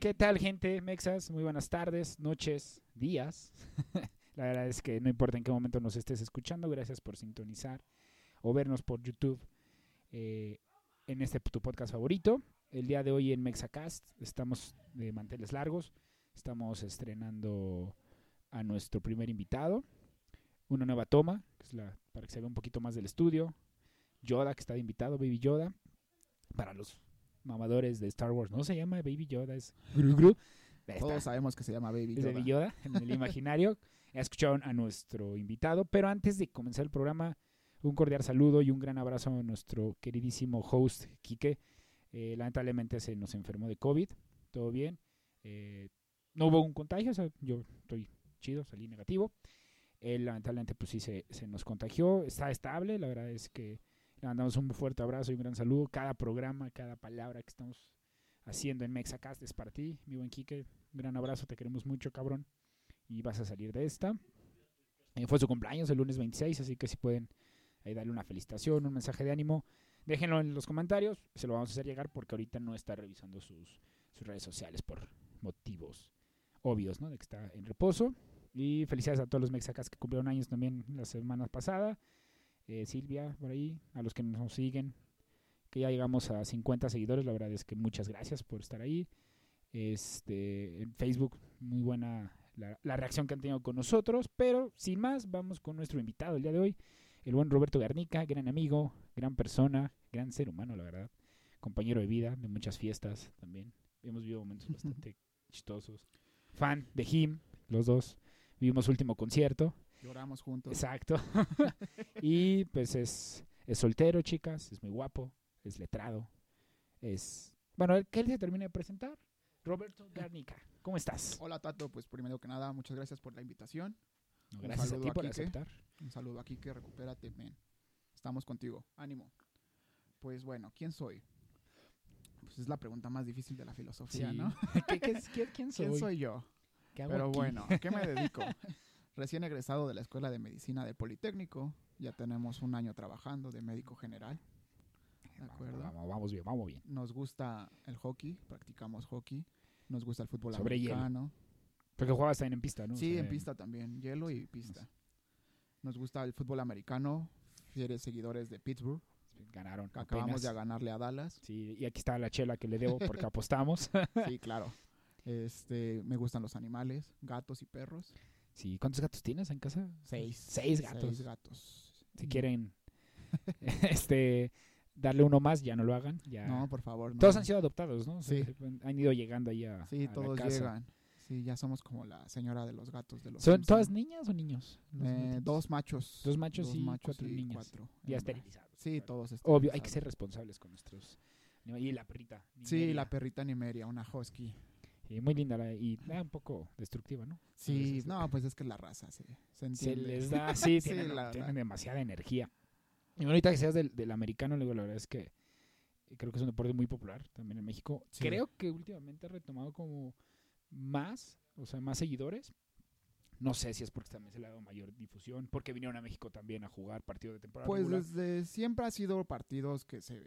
¿Qué tal, gente? Mexas, muy buenas tardes, noches, días. La verdad es que no importa en qué momento nos estés escuchando, gracias por sintonizar o vernos por YouTube eh, en este tu podcast favorito. El día de hoy en Mexacast estamos de manteles largos, estamos estrenando a nuestro primer invitado, una nueva toma, que es la, para que se vea un poquito más del estudio, Yoda, que está de invitado, Baby Yoda, para los mamadores de Star Wars. No se llama Baby Yoda, es Gru Gru. Todos sabemos que se llama Baby Yoda. Baby Yoda en el imaginario. Escucharon a nuestro invitado, pero antes de comenzar el programa, un cordial saludo y un gran abrazo a nuestro queridísimo host, Quique. Eh, lamentablemente se nos enfermó de COVID, todo bien. Eh, no hubo un contagio, o sea, yo estoy chido, salí negativo. Él lamentablemente pues sí se, se nos contagió, está estable, la verdad es que le mandamos un fuerte abrazo y un gran saludo. Cada programa, cada palabra que estamos haciendo en Mexacast es para ti, mi buen Quique. Un gran abrazo, te queremos mucho, cabrón. Y vas a salir de esta. Eh, fue su cumpleaños el lunes 26, así que si pueden ahí darle una felicitación, un mensaje de ánimo, déjenlo en los comentarios. Se lo vamos a hacer llegar porque ahorita no está revisando sus, sus redes sociales por motivos obvios, ¿no? De que está en reposo. Y felicidades a todos los mexacas que cumplieron años también la semana pasada. Eh, Silvia, por ahí, a los que nos siguen, que ya llegamos a 50 seguidores, la verdad es que muchas gracias por estar ahí. Este, en Facebook, muy buena la, la reacción que han tenido con nosotros, pero sin más, vamos con nuestro invitado el día de hoy, el buen Roberto Garnica, gran amigo, gran persona, gran ser humano, la verdad, compañero de vida, de muchas fiestas también. Hemos vivido momentos bastante chistosos. Fan de Him, los dos. Vimos su último concierto. Lloramos juntos. Exacto. y pues es, es soltero, chicas, es muy guapo, es letrado, es... Bueno, que él se termine de presentar. Roberto Garnica, ¿cómo estás? Hola Tato, pues primero que nada, muchas gracias por la invitación. No, un gracias a saludo ti a por aceptar. Un saludo aquí, que recupérate, men. Estamos contigo. Ánimo. Pues bueno, ¿quién soy? Pues es la pregunta más difícil de la filosofía, Sí. ¿no? ¿Qué- qué es- quién, quién soy? ¿Quién soy yo? ¿Qué hago Pero aquí? bueno, ¿a qué me dedico? Recién egresado de la Escuela de Medicina del Politécnico. Ya tenemos un año trabajando de médico general. ¿De acuerdo? Vamos, vamos bien, vamos bien. Nos gusta el hockey, practicamos hockey. Nos gusta el fútbol Sobre hielo. americano. Porque jugabas también en pista, ¿no? O Sí, sea, en pista también, hielo y pista. Nos gusta el fútbol americano, fieles seguidores de Pittsburgh. Ganaron. Acabamos apenas. de ganarle a Dallas. Sí, y aquí está la chela que le debo porque apostamos. Sí, claro. Este, me gustan los animales, gatos y perros. Sí, ¿cuántos gatos tienes en casa? Seis. Seis gatos. Seis gatos. Si quieren este darle uno más, ya no lo hagan. Ya. No, por favor. no. Todos han sido adoptados, ¿no? Sí. Han ido llegando ahí a, Sí, a la todos casa. llegan. Sí, ya somos como la señora de los gatos de los ¿Son todas niñas o niños? Eh, dos machos. Dos machos dos y machos cuatro y niñas. cuatro Ya esterilizados. Sí, claro. todos Obvio, hay que esterilizados. ser responsables con nuestros. Y la perrita. Sí, la perrita Nimeria, una husky. Sí, muy linda la- y ah, un poco destructiva, ¿no? Sí, no, pues es que la raza se, se Se entiende. les da, sí, Sí, tienen, la tienen demasiada energía. Y ahorita que seas del, del americano, luego la verdad es que creo que es un deporte muy popular también en México. Sí. Creo que últimamente ha retomado como más, o sea, más seguidores. No sé si es porque también se le ha dado mayor difusión, porque vinieron a México también a jugar partido de temporada Pues regular. desde siempre ha sido partidos que se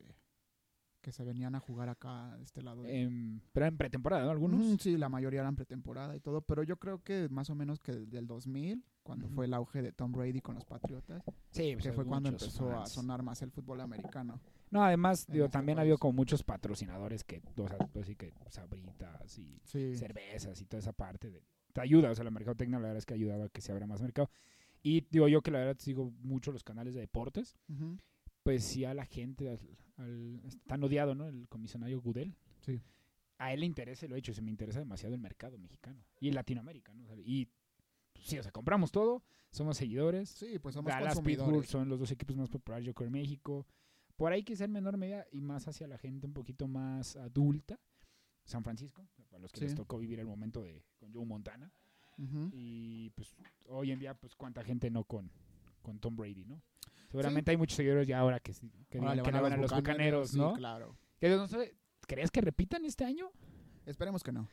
que se venían a jugar acá de este lado. de- Em, pero en pretemporada, ¿no? Algunos. Sí, la mayoría eran pretemporada y todo, pero yo creo que más o menos que desde el 2000, cuando fue el auge de Tom Brady con los Patriotas, Sí, pues, que fue cuando empezó a sonar más el fútbol americano. No, además, digo, también ha habido como muchos patrocinadores que, o sea, pues sí que sabritas y Sí. cervezas y toda esa parte de, te ayuda, o sea, la mercadotecnia la verdad es que ha ayudado a que se abra más mercado. Y digo yo que la verdad sigo mucho los canales de deportes, pues sí a la gente, al, tan odiado, ¿no? El comisionario Gudel. Sí. A él le interesa, lo he hecho, se me interesa demasiado el mercado mexicano y latinoamericano. o sea, y pues, sí, o sea, compramos todo, somos seguidores. Sí, pues somos Dallas, Pittsburgh son los dos equipos más populares, yo creo, en México. Por ahí quizá en menor medida y más hacia la gente un poquito más adulta. San Francisco, para los que Sí. les tocó vivir el momento de con Joe Montana. Y pues hoy en día, pues cuánta gente no con, con Tom Brady, ¿no? Seguramente hay muchos seguidores ya ahora que, que, Ahora que van le van a los bucaneros, sí, ¿no? claro. Que no sé, ¿Crees que repitan este año? Esperemos que no.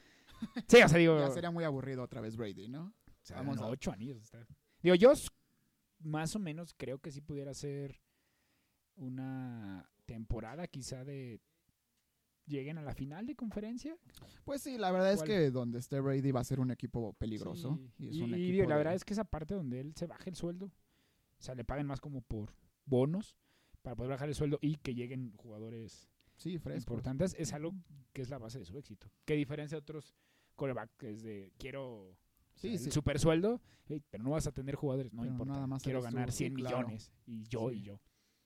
Sí, o sea, digo, Ya sería muy aburrido otra vez Brady, ¿no? o sea, vamos no, a- ocho anillos. está- Digo, yo más o menos creo que sí pudiera ser una temporada quizá de lleguen a la final de conferencia. Pues sí, la verdad es que donde esté Brady va a ser un equipo peligroso. Sí, Y es un y equipo la de- verdad es que esa parte donde él se baje el sueldo, o sea, le paguen más como por bonos para poder bajar el sueldo y que lleguen jugadores Sí, importantes, es algo que es la base de su éxito. Que diferencia de otros coreback que es de quiero Sí, o sea, sí. el super sueldo, pero no vas a tener jugadores, no Pero importa. nada más quiero ganar sí, 100 claro. millones y yo y yo.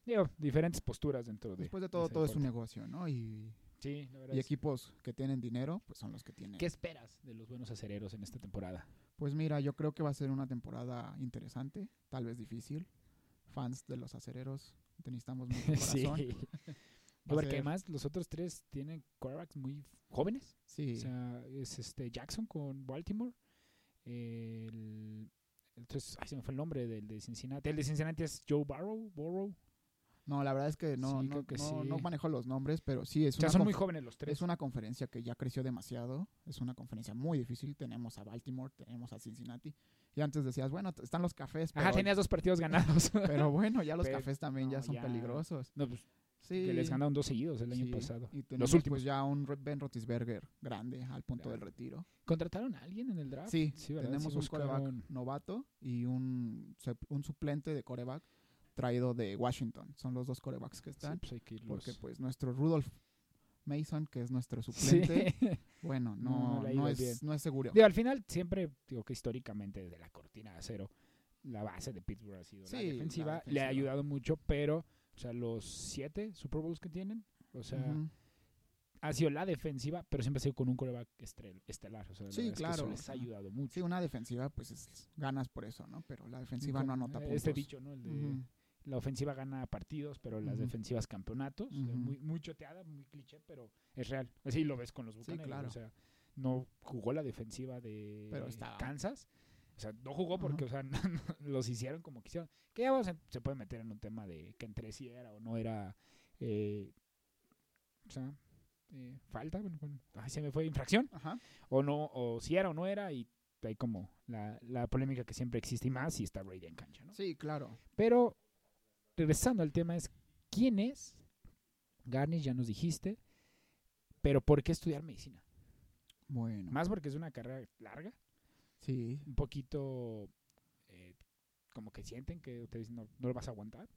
Digo, diferentes posturas dentro de Después de todo, todo es un negocio, ¿no? Y, Sí, la verdad y equipos que tienen dinero, pues son los que tienen. ¿Qué esperas de los buenos acereros en esta temporada? Pues mira, yo creo que va a ser una temporada interesante, tal vez difícil. Fans de los acereros, te necesitamos mucho sí. corazón. A Porque ser- además los otros tres tienen quarterbacks muy jóvenes. Sí, O sea, es este Jackson con Baltimore. El, tres- ay, se me fue el nombre del de Cincinnati. El de Cincinnati es Joe Barrow. Burrow. No, la verdad es que no, Sí, no, que no, sí. no manejo los nombres, pero sí, es sea, una, son muy jóvenes los tres. es una conferencia que ya creció demasiado. Es una conferencia muy difícil. Tenemos a Baltimore, tenemos a Cincinnati. Y antes decías, bueno, están los cafés, pero, Ajá, tenías dos partidos ganados. pero bueno, ya los Pero- cafés también ya son ya- peligrosos. no, pues, Sí, que les ganaron dos seguidos el año pasado. Y tenemos últimos. pues ya un Ben Roethlisberger grande al punto Claro. del retiro. ¿Contrataron a alguien en el draft? Sí, tenemos un coreback novato y un, un suplente de coreback traído de Washington. Son los dos corebacks que Sí, están. pues Porque pues nuestro Rudolph Mason, que es nuestro Sí. suplente, bueno, No, no, no es, bien. no es seguro. Digo, al final siempre digo que históricamente desde la cortina de acero la base de Pittsburgh ha sido Sí, la, la defensiva. Le ha ayudado mucho, pero o sea, los siete Super Bowls que tienen, o sea, ha sido la defensiva, pero siempre ha sido con un coreback estrel- estelar. O sea, Sí, verdad es que claro, eso les ha ayudado mucho. Sí, una defensiva, pues es- ganas por eso, ¿no? Pero la defensiva no anota eh, puntos. Este dicho, ¿no? El de Ujú. La ofensiva gana partidos, pero las defensivas campeonatos. Muy, muy choteada, muy cliché, pero es real. Así lo ves con los bucaneros. claro. O sea, no jugó la defensiva de Pero estaba- Kansas. O sea, no jugó porque, o sea, los hicieron como quisieron. Que ya se, se puede meter en un tema de que entre sí era o no era. eh, o sea, eh, falta. Bueno, bueno, ay, se me fue infracción. Ajá. O no, o si era o no era. Y hay como la, la polémica que siempre existe y más si está Brady en cancha, ¿no? Sí, claro. Pero, regresando al tema, es ¿quién es? Garnish, ya nos dijiste. Pero ¿por qué estudiar medicina? Bueno. Más porque es una carrera larga, Sí. un poquito eh, como que sienten que ustedes no, no lo vas a aguantar.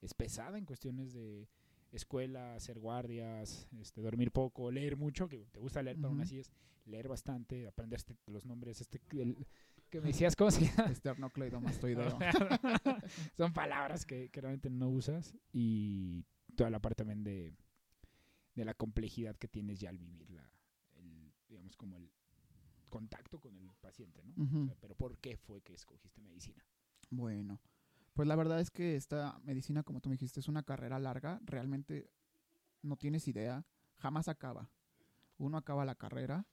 Es pesada en cuestiones de escuela, hacer guardias, este, dormir poco, leer mucho, que te gusta leer, pero aún Ujú. así es leer bastante, aprender este- los nombres, este, el- que me decías, ¿cómo se llama? Esternocleidomastoideo. Son palabras que, que realmente no usas y toda la parte también de, de la complejidad que tienes ya al vivir la, el, digamos como el contacto con el paciente, ¿no? O Ujú. sea, pero ¿por qué fue que escogiste medicina? Bueno, pues la verdad es que esta medicina, como tú me dijiste, es una carrera larga. Realmente no tienes idea, jamás acaba. Uno acaba la carrera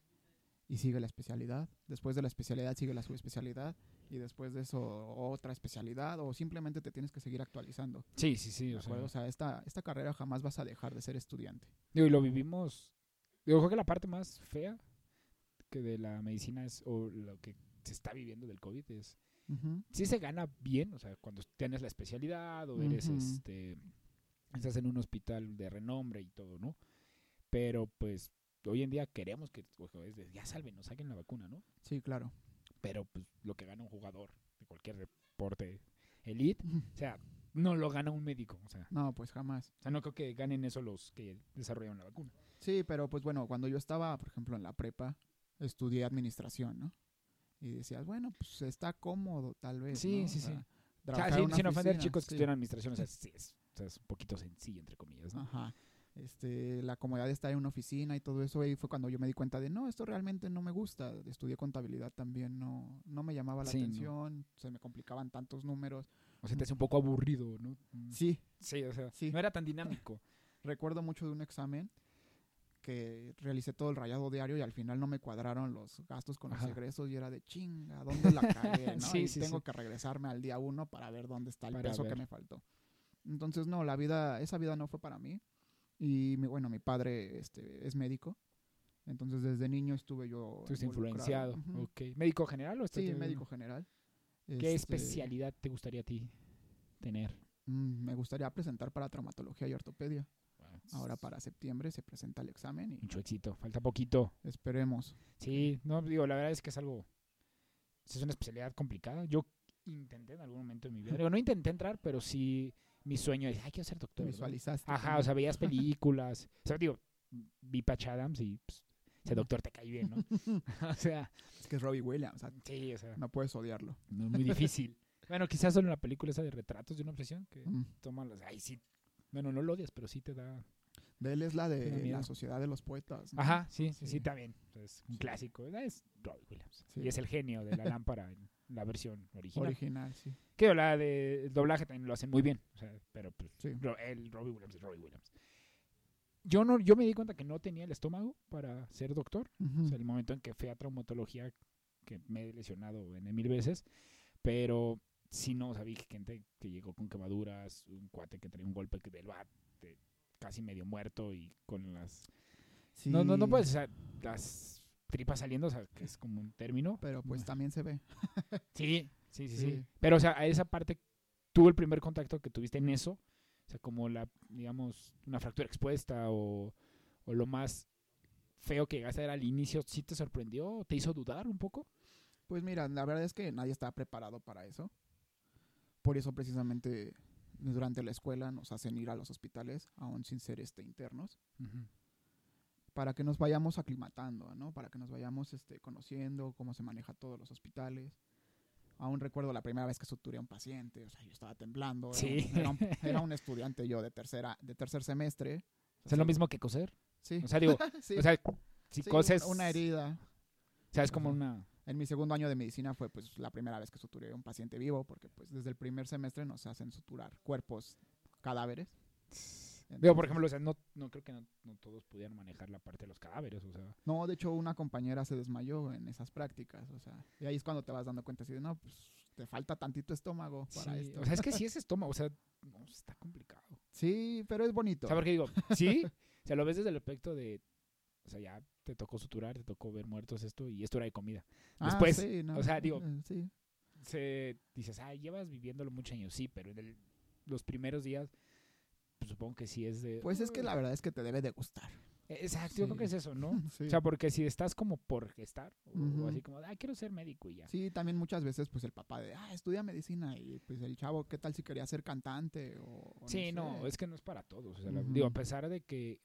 y sigue la especialidad. Después de la especialidad sigue la subespecialidad y después de eso otra especialidad o simplemente te tienes que seguir actualizando. Sí, sí, sí. ¿de acuerdo? O sea, esta, esta carrera jamás vas a dejar de ser estudiante. digo, y lo vivimos. Digo, creo que la parte más fea que de la medicina es, o lo que se está viviendo del COVID es Ujú. sí se gana bien, o sea, cuando tienes la especialidad o eres Ujú. este estás en un hospital de renombre y todo, ¿no? Pero pues hoy en día queremos que ojo, es de, ya salven, nos saquen la vacuna, ¿no? Sí, claro. Pero pues lo que gana un jugador de cualquier deporte elite, o sea, no lo gana un médico, o sea, No, pues jamás. o sea, no creo que ganen eso los que desarrollaron la vacuna. Sí, pero pues bueno, cuando yo estaba, por ejemplo, en la prepa, estudié administración, ¿no? Y decías, bueno, pues está cómodo tal vez. Sí, ¿no? sí, O sea, sí. O sea, sin, ofender chicos que sí. estudian administración, o sea, sí es, o sea, es un poquito sencillo, entre comillas, ¿no? Ajá. Este, la comodidad de estar en una oficina y todo eso, ahí fue cuando yo me di cuenta de, no, esto realmente no me gusta. Estudié contabilidad también, no, no me llamaba la Sí, no. atención, se me complicaban tantos números. O sea, te hace un poco aburrido, ¿no? Mm. Sí, Sí, o sea, Sí. no era tan dinámico. recuerdo mucho de un examen que realicé todo el rayado diario y al final no me cuadraron los gastos con Ajá. los egresos y era de chinga, ¿dónde la cagué? ¿no? Sí, y sí, tengo sí. que regresarme al día uno para ver dónde está el Para peso ver. que me faltó. Entonces, no, la vida, esa vida no fue para mí. Y mi, bueno, mi padre este, es médico. Entonces, desde niño estuve yo. Estuviste influenciado. Ok. ¿Médico general o Sí, teniendo- médico general. ¿Qué Este, especialidad te gustaría a ti tener? mm, me gustaría presentar para traumatología y ortopedia. Wow. Ahora para septiembre se presenta el examen y Mucho éxito. Falta poquito. esperemos. Sí, no, digo, la verdad es que es algo. Es una especialidad complicada. Yo intenté en algún momento de mi vida. Digo, no intenté entrar, pero sí mi sueño es, ay, quiero ser doctor. Visualizaste. Ajá, o sea, veías películas. O sea, digo, vi Patch Adams y pues, ese doctor te cae bien, ¿no? o sea, Es que es Robbie Williams, o sea, sí, o sea, no puedes odiarlo. no es muy difícil. bueno, quizás solo en la película esa de retratos de una obsesión que Mm. toma las. Ay, sí. Bueno, no lo odias, pero sí te da. De él es la de la Sociedad de los Poetas. ¿no? Ajá, sí, sí, sí, también. Es un Sí. clásico. Es Robbie Williams. Sí. Y es el genio de la lámpara en la versión original. Original, sí. Que la de el doblaje también lo hacen muy bien. O sea, pero pues, Sí. El Robbie Williams es Robbie Williams. Yo no, yo me di cuenta que no tenía el estómago para ser doctor. O sea, el momento en que fui a traumatología, que me he lesionado en mil veces, pero sí no sabía que gente que llegó con quemaduras, un cuate que traía un golpe que del bat, de casi medio muerto y con las... No, no, no puedes, o sea, las tripas saliendo, o sea, que es como un término. Pero pues también se ve. Sí, sí, sí, sí, Sí. Pero, o sea, a esa parte, tuvo el primer contacto que tuviste en eso, o sea, como la, digamos, una fractura expuesta o, o lo más feo que llegaste a ver al inicio, ¿sí te sorprendió? ¿Te hizo dudar un poco? Pues mira, la verdad es que nadie estaba preparado para eso. Por eso precisamente durante la escuela nos hacen ir a los hospitales, aún sin ser este internos, para que nos vayamos aclimatando, ¿no? Para que nos vayamos este, conociendo cómo se maneja todos los hospitales. Aún recuerdo la primera vez que suturé a un paciente, o sea, yo estaba temblando. era Sí. un- Era un, era un estudiante yo de tercera, de tercer semestre. O sea, es lo mismo que coser. Sí. O sea, digo, Sí, o sea, si sí, coses... una herida. O sea, es como una... En mi segundo año de medicina fue pues la primera vez que suturé a un paciente vivo, porque pues desde el primer semestre nos hacen suturar cuerpos cadáveres. Digo, Entonces- por ejemplo, o sea, no, no creo que no, no todos pudieran manejar la parte de los cadáveres, o sea... No, de hecho una compañera se desmayó en esas prácticas, o sea, y ahí es cuando te vas dando cuenta así de, no, pues te falta tantito estómago para sí, esto. O sea, es que sí es estómago, o sea, no, está complicado. Sí, pero es bonito. O sea, porque digo, sí, o sea, lo ves desde el aspecto de, o sea, ya te tocó suturar, te tocó ver muertos esto y esto era de comida. Ah, después, sí, no, o sea, digo- eh, sí. Se dices, ah, llevas viviéndolo muchos años, sí, pero en el- los primeros días, pues supongo que sí es de... Pues es que la verdad es que te debe de gustar. Exacto, yo creo que es eso, ¿no? Sí. O sea, porque si estás como por gestar, o, así como, ah, quiero ser médico y ya. Sí, también muchas veces pues el papá de, ah, estudia medicina y pues el chavo, ¿qué tal si quería ser cantante o, o Sí, no, sé? es que no es para todos. O sea, digo, a pesar de que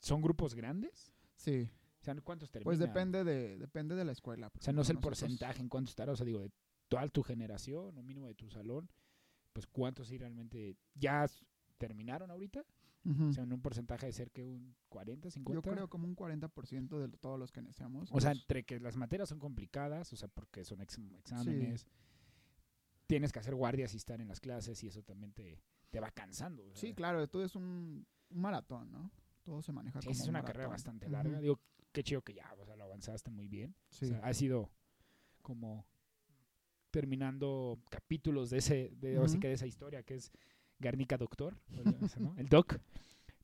son grupos grandes, Sí, o sea, ¿cuántos terminan? pues depende de depende de la escuela. O sea, no sé el Nosotros- porcentaje en cuánto estará, o sea, digo, de toda tu generación o mínimo de tu salón, pues cuántos sí realmente ya terminaron ahorita. O sea, en un porcentaje de ser que un 40, 50. Yo creo como un 40% de todos los que iniciamos. O sea, entre que las materias son complicadas, o sea, porque son ex- exámenes, tienes que hacer guardias y estar en las clases y eso también te, te va cansando. o sea, sí, claro, todo es un, un maratón, ¿no? Todo se maneja sí, como es un una carrera bastante larga. Digo, qué chido que ya, o sea, lo avanzaste muy bien. Sí. O sea, ha sido como terminando capítulos de ese, de, que de esa historia que es Garnica Doctor, ¿no? el Doc.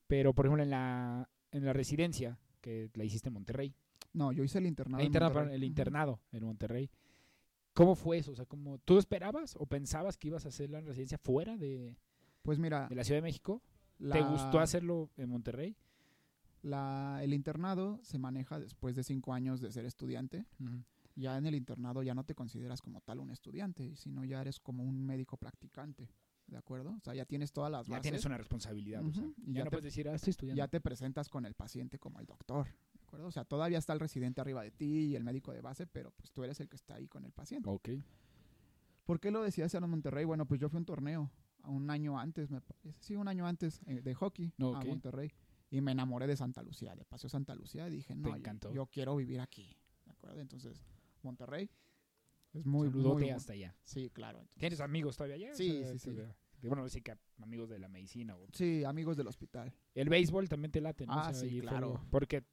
Pero, por ejemplo, en la, en la residencia, que la hiciste en Monterrey, no, yo hice el internado. el, en interna- el internado en Monterrey, ¿cómo fue eso? O sea, ¿cómo, ¿tú esperabas o pensabas que ibas a hacer la residencia fuera de, Pues mira, de la Ciudad de México? ¿Te gustó hacerlo en Monterrey? La- el internado se maneja después de cinco años de ser estudiante. Ya en el internado ya no te consideras como tal un estudiante, sino ya eres como un médico practicante, ¿de acuerdo? O sea, ya tienes todas las Ya bases. tienes una responsabilidad. o sea, Ujú, y ya, ya no te- puedes decir, ah, estoy estudiando. ya te presentas con el paciente como el doctor, ¿de acuerdo? O sea, todavía está el residente arriba de ti y el médico de base, pero pues tú eres el que está ahí con el paciente. Ok. ¿Por qué lo decía en Monterrey? Bueno, pues yo fui a un torneo un año antes, me parece. Sí, un año antes eh, de hockey a Monterrey. Y me enamoré de Santa Lucía, de Paseo Santa Lucía. Y dije, no, yo- quiero vivir aquí. ¿De acuerdo? Entonces, Monterrey es muy, Saludote hasta allá. Sí, claro. entonces- ¿Tienes amigos todavía allá? O Sí, sea, sí, sí. de- bueno, sí que amigos de la medicina. o- Sí, amigos del hospital. El béisbol también te late, ¿no? Ah, sí, claro. porque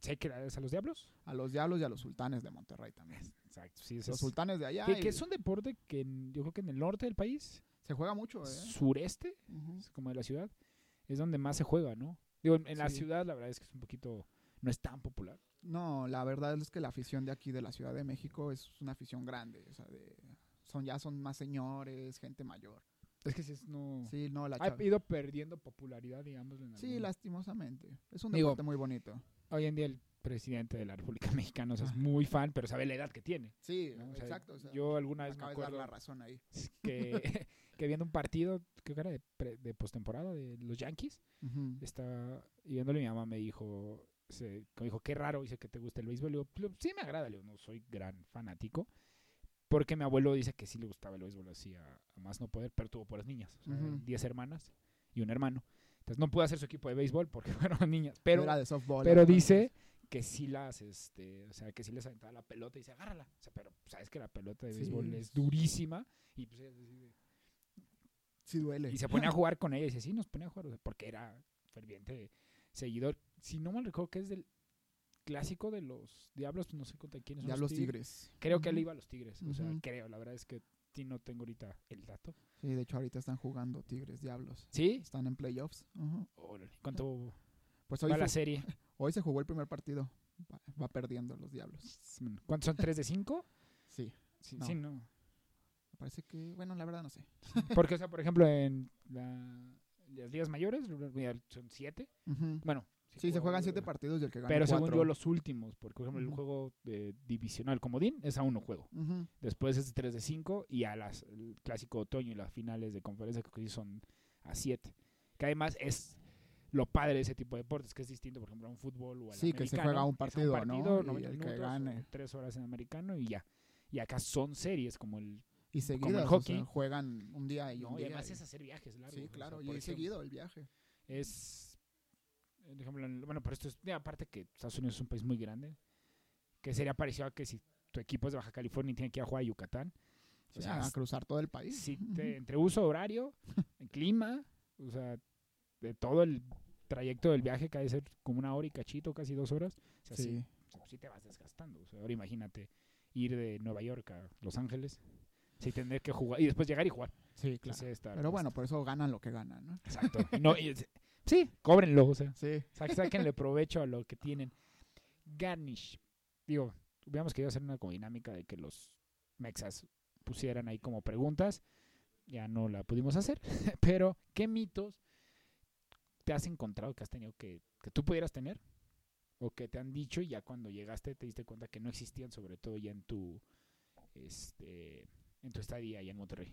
sé que es a los diablos. A los diablos y a los sultanes de Monterrey también. Exacto, sí, Los sultanes de allá. que, y que es un deporte que yo creo que en el norte del país, Se juega mucho, ¿eh? sureste, es como de la ciudad, es donde más se juega, ¿no? Digo, en en la ciudad la verdad es que es un poquito, no es tan popular. No, la verdad es que la afición de aquí de la Ciudad de México es una afición grande. O sea, de, son, ya son más señores, gente mayor. Es que si es no... Sí, no, la Ha ido perdiendo popularidad, digamos. en Sí, lastimosamente. Es un Digo, deporte muy bonito. Hoy en día el presidente de la República Mexicana o sea, es muy fan, pero sabe la edad que tiene. Sí, ¿no? O sea, exacto. o sea, yo alguna vez me acabas de dar acuerdo la razón ahí. que, que viendo un partido, creo que era de, pre- de postemporada de los Yankees, Ujú. estaba y viéndolo mi mamá me dijo, se, me dijo, qué raro, dice que te gusta el béisbol. Le digo, "Pues, sí me agrada, le digo, no soy gran fanático. Porque mi abuelo dice que sí le gustaba el béisbol así a, a más no poder, pero tuvo puras niñas. O sea. 10 hermanas y un hermano. Entonces no pudo hacer su equipo de béisbol porque fueron niñas. Pero, Era de softball. pero dice que sí las, este, o sea, que sí les aventaba la pelota y dice, agárrala. O sea, pero sabes que la pelota de béisbol es es- durísima y pues ella decide- Sí duele. y se ponía a jugar con ella y dice, sí, nos ponía a jugar, porque era ferviente seguidor. Si no mal recuerdo que es del clásico de los Diablos, no sé contra quiénes son Ya los tigres. tigres. Creo que él iba a los Tigres, o sea, creo, la verdad es que no tengo ahorita el dato. Sí, de hecho ahorita están jugando tigres, diablos. ¿Sí? Están en playoffs. Órale, ¿Cuánto Pues hoy, va la serie? hoy se jugó el primer partido. Va, va perdiendo los diablos. ¿Cuántos son? ¿Tres de cinco? Sí. Sí, No. sí, no. Parece que, bueno, la verdad no sé. Porque, o sea, por ejemplo, en la- las ligas mayores son siete. Bueno, Sí, se juega- juegan siete partidos y el que gana Pero según cuatro. yo, los últimos, porque por ejemplo, el juego de divisional comodín es a uno juego. Después es de 3 de 5 y a las el clásico otoño y las finales de conferencia que son a 7. Que además es lo padre de ese tipo de deportes, que es distinto, por ejemplo, a un fútbol o al Sí, que se juega un es partido, ¿no? Y 90 el que minutos, gane. o tres horas en americano y ya. Y acá son series como el... Y seguidas, o sea, juegan un día y No, un y además y- es hacer viajes largos. sí, o sea, claro, y ejemplo, seguido el viaje. es ejemplo, bueno, pero esto es, aparte que Estados Unidos es un país muy grande, que sería parecido a que si tu equipo es de Baja California y tiene que ir a jugar a Yucatán, o sea, a cruzar todo el país. si Ujú. te- entre uso horario, el clima, o sea, de todo el trayecto del viaje que ha de ser como una hora y cachito, casi dos horas, o sea, sí, Sí. o sea, sí te vas desgastando. O sea, ahora imagínate ir de Nueva York a Los Ángeles, sí tener que jugar y después llegar y jugar. Sí, claro. Pero bueno, por eso ganan lo que ganan, ¿no? Exacto. No, y sí, cóbrenlo, o sea. Sí. Sa- Sáquenle provecho a lo que tienen. Garnish. Digo, hubiéramos querido hacer una dinámica de que los mexas pusieran ahí como preguntas. Ya no la pudimos hacer. Pero, ¿qué mitos te has encontrado que has tenido que, que tú pudieras tener? O que te han dicho y ya cuando llegaste te diste cuenta que no existían, sobre todo ya en tu este en tu estadía allá en Monterrey.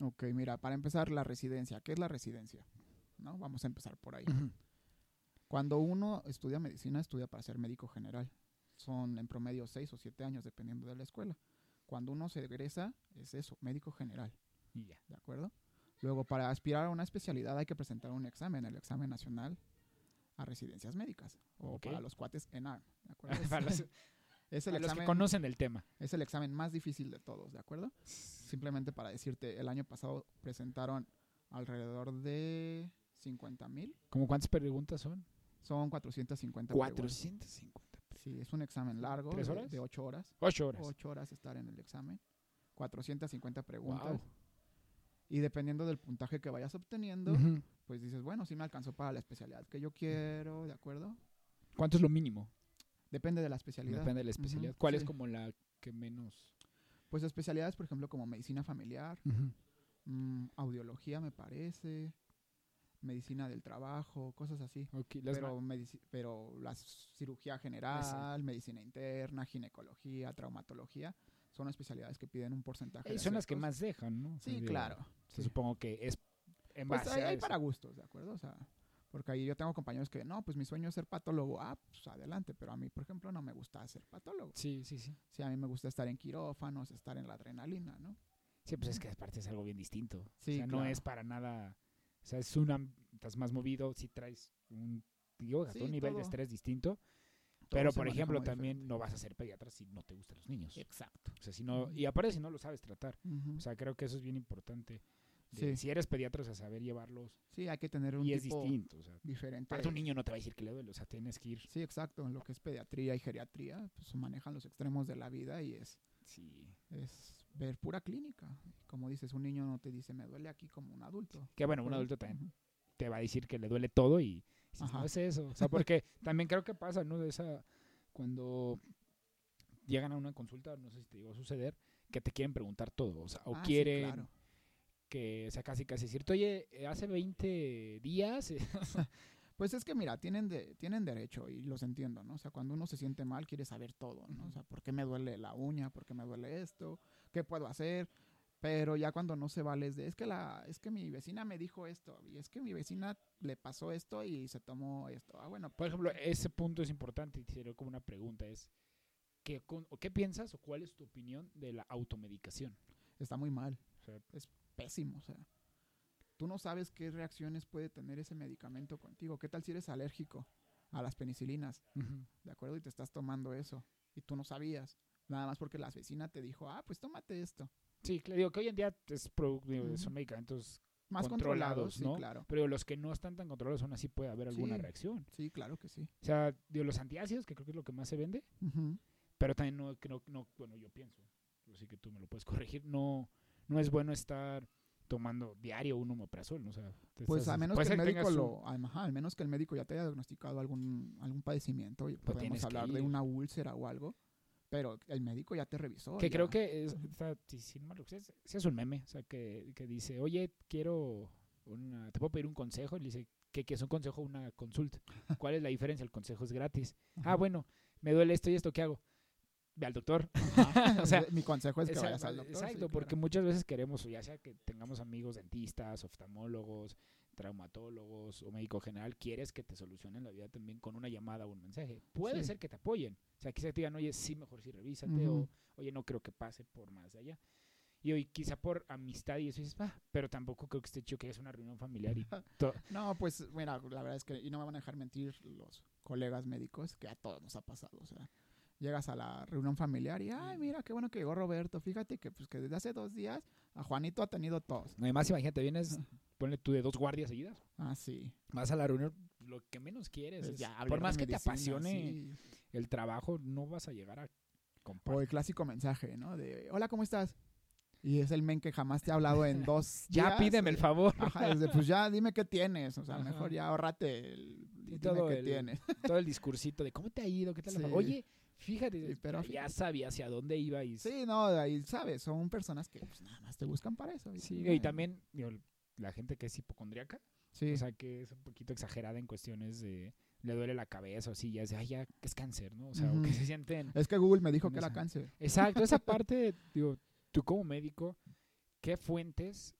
Ok, mira, para empezar, la residencia. ¿Qué es la residencia? ¿No? Vamos a empezar por ahí. Cuando uno estudia medicina, estudia para ser médico general. Son en promedio seis o siete años, dependiendo de la escuela. Cuando uno se egresa, es eso, médico general, Y ya. ¿de acuerdo? Luego, para aspirar a una especialidad hay que presentar un examen, el examen nacional a residencias médicas. O para los cuates ENAR, ¿de acuerdo? Para los, es, el para los que examen, conocen el tema. es el examen más difícil de todos, ¿de acuerdo? Simplemente para decirte, el año pasado presentaron alrededor de 50 mil. ¿Cómo cuántas preguntas son? Son 450 preguntas. 450. Sí, es un examen largo. ¿Tres de- horas? De 8 horas. Ocho horas. 8 horas estar en el examen. 450 preguntas. Wow. Y dependiendo del puntaje que vayas obteniendo, pues dices, bueno, sí me alcanzó para la especialidad que yo quiero, ¿de acuerdo? ¿Cuánto es lo mínimo? Depende de la especialidad. Depende de la especialidad. ¿Cuál es como la que menos? Pues especialidades, por ejemplo, como medicina familiar, mm, audiología, me parece, medicina del trabajo, cosas así. Ok, las pero, pero la cirugía general, medicina interna, ginecología, traumatología, son especialidades que piden un porcentaje. eh, de son las que más dejan, ¿no? O sea, Sí, claro. sí. Supongo que es en Pues base hay, a hay eso. para gustos, ¿de acuerdo? O sea, porque ahí yo tengo compañeros que, no, pues mi sueño es ser patólogo. Ah, pues adelante, pero a mí, por ejemplo, no me gusta ser patólogo. Sí, sí, sí. Sí, a mí me gusta estar en quirófanos, estar en la adrenalina, ¿no? Sí, pues es que aparte es algo bien distinto. Sí, o sea, no es para nada. O sea, es una. Estás más movido, si traes un. Digo, Sí, un nivel todo. de estrés distinto. Pero, por ejemplo, también diferente. no vas a ser pediatra si no te gustan los niños. Exacto. O sea, si no. Y aparte, si no lo sabes tratar. O sea, creo que eso es bien importante. Sí. Si eres pediatra, o sea, saber llevarlos. Sí, hay que tener un Y es distinto. O sea, diferente. aparte, un niño no te va a decir que le duele. O sea, tienes que ir. Sí, exacto. En lo que es pediatría y geriatría, pues manejan los extremos de la vida y es, Sí. es ver pura clínica. Como dices, un niño no te dice, me duele aquí como un adulto. Que bueno, un adulto también te va a decir que le duele todo y dices, Ajá. no es eso. O sea, porque también creo que pasa, ¿no? De esa, cuando llegan a una consulta, no sé si te llegó a suceder, que te quieren preguntar todo, o sea, o Ah, sí, claro. Que, o sea, casi casi decirte, oye, eh, hace 20 días, eh, Pues es que mira, tienen, de, tienen derecho y los entiendo, ¿no? O sea, cuando uno se siente mal quiere saber todo, ¿no? O sea, ¿por qué me duele la uña? ¿Por qué me duele esto? ¿Qué puedo hacer? Pero ya cuando no se vale es de, es que, la, es que mi vecina me dijo esto y es que mi vecina le pasó esto y se tomó esto. Ah, bueno, por ejemplo, ese punto es importante y sería como una pregunta, es, ¿qué, con- o ¿qué piensas o cuál es tu opinión de la automedicación? está muy mal, O sea, pésimo, o sea. Tú no sabes qué reacciones puede tener ese medicamento contigo. ¿Qué tal si eres alérgico a las penicilinas? ¿De acuerdo? Y te estás tomando eso y tú no sabías. Nada más porque la vecina te dijo, ah, pues tómate esto. Sí, claro, digo que hoy en día es produ- digo, Ujú. son medicamentos, Más Controlados, controlados, sí, ¿no? claro. pero los que no están tan controlados aún así puede haber alguna Sí. reacción. Sí, claro que sí. O sea, digo, los antiácidos, que creo que es lo que más se vende, pero también no, que no, no- bueno, yo pienso, así que tú me lo puedes corregir, no, no es bueno estar tomando diario un omeprazol, o sea, Pues estás- a menos que el médico lo, ajá, al menos que el médico ya te haya diagnosticado algún, algún padecimiento, y Pues podemos hablar de una úlcera o algo, pero el médico ya te revisó. Que ya. creo que es, o sea, si, si no me recuerdo, es, un meme, o sea, que, que dice, oye, quiero una, te puedo pedir un consejo, y le dice, ¿qué, qué es un consejo o una consulta? ¿Cuál es la diferencia? El consejo es gratis. Ajá. Ah, bueno, me duele esto y esto, ¿qué hago? Ve al doctor. O sea, mi consejo es que Exacto, vayas al doctor. sí, Exacto, claro. porque muchas veces queremos, ya sea que tengamos amigos dentistas, oftalmólogos, traumatólogos o médico general, quieres que te solucionen la vida también con una llamada o un mensaje. Puede Sí. ser que te apoyen. O sea, quizá te digan, oye, sí, mejor sí, revísate, o oye, no creo que pase por más de allá. Y hoy, quizá por amistad y eso dices, ah, pero tampoco creo que esté chido que es una reunión familiar y todo. No, pues mira, la verdad es que, y no me van a dejar mentir los colegas médicos, que a todos nos ha pasado, o sea, llegas a la reunión familiar y, ay, mira, qué bueno que llegó Roberto, fíjate que pues que desde hace dos días a Juanito ha tenido tos. Además, imagínate, vienes, ponle tú de dos guardias seguidas, Ah, sí. vas a la reunión, lo que menos quieres Pues ya, por más que te apasione sí. el trabajo, no vas a llegar a O compartir. el clásico mensaje, ¿no? De, hola, ¿cómo estás? Y es el men que jamás te ha hablado en dos Ya días, pídeme el favor. Ajá, es de, pues ya dime qué tienes. O sea, Ajá. mejor ya ahorrate el, Y dime todo qué el- tienes. Todo el discursito de cómo te ha ido, qué tal. Sí. Oye, fíjate, Sí, pero ya sabía hacia dónde iba y Sí, no, ahí sabes, son personas que pues, nada más te buscan para eso. Sí, no, y también digo, la gente que es hipocondríaca, Sí, o sea, que es un poquito exagerada en cuestiones de le duele la cabeza o así, ya es ay, ya es cáncer, ¿no? O sea, o que se sienten es que Google me dijo que era esa- cáncer. Exacto, esa parte, digo, tú como médico, ¿qué fuentes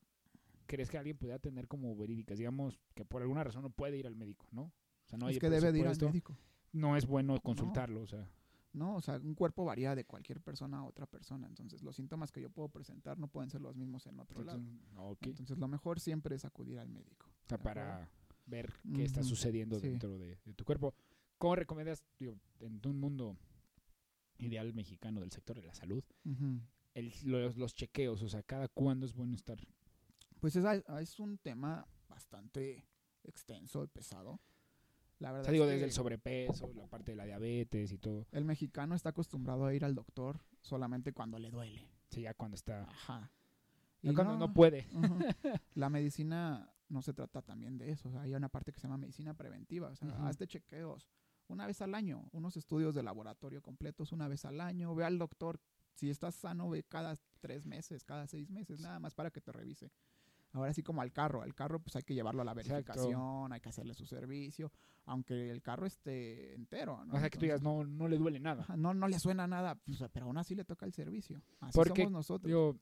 crees que alguien pudiera tener como verídicas? Digamos que por alguna razón no puede ir al médico, ¿no? O sea, no hay es que debe de ir al médico. No es bueno consultarlo, o sea. No, o sea, un cuerpo varía de cualquier persona a otra persona. Entonces, los síntomas que yo puedo presentar no pueden ser los mismos en otro lado. entonces, ok. Entonces, lo mejor siempre es acudir al médico. O sea, para ver qué está sucediendo sí. dentro de, de tu cuerpo. ¿Cómo recomiendas, digo, en un mundo ideal mexicano del sector de la salud, Ujú. el- los, los chequeos? O sea, ¿cada cuándo es bueno estar? Pues es, es un tema bastante extenso y pesado. La O sea, digo, es desde el sobrepeso, la parte de la diabetes y todo. el mexicano está acostumbrado a ir al doctor solamente cuando le duele. Sí, ya cuando está... Ajá. Y cuando no, puede. La medicina no se trata también de eso. o sea, hay una parte que se llama medicina preventiva. O sea, Ujú. hazte chequeos una vez al año, unos estudios de laboratorio completos una vez al año. Ve al doctor. Si estás sano, ve cada tres meses, cada seis meses, nada más para que te revise. Ahora sí como al carro. Al carro pues hay que llevarlo a la Exacto. verificación, hay que hacerle su servicio, aunque el carro esté entero. ¿no? O sea, que tú digas, no, no le duele nada. no, no le suena nada, pues, pero aún así le toca el servicio. Así Porque, somos nosotros.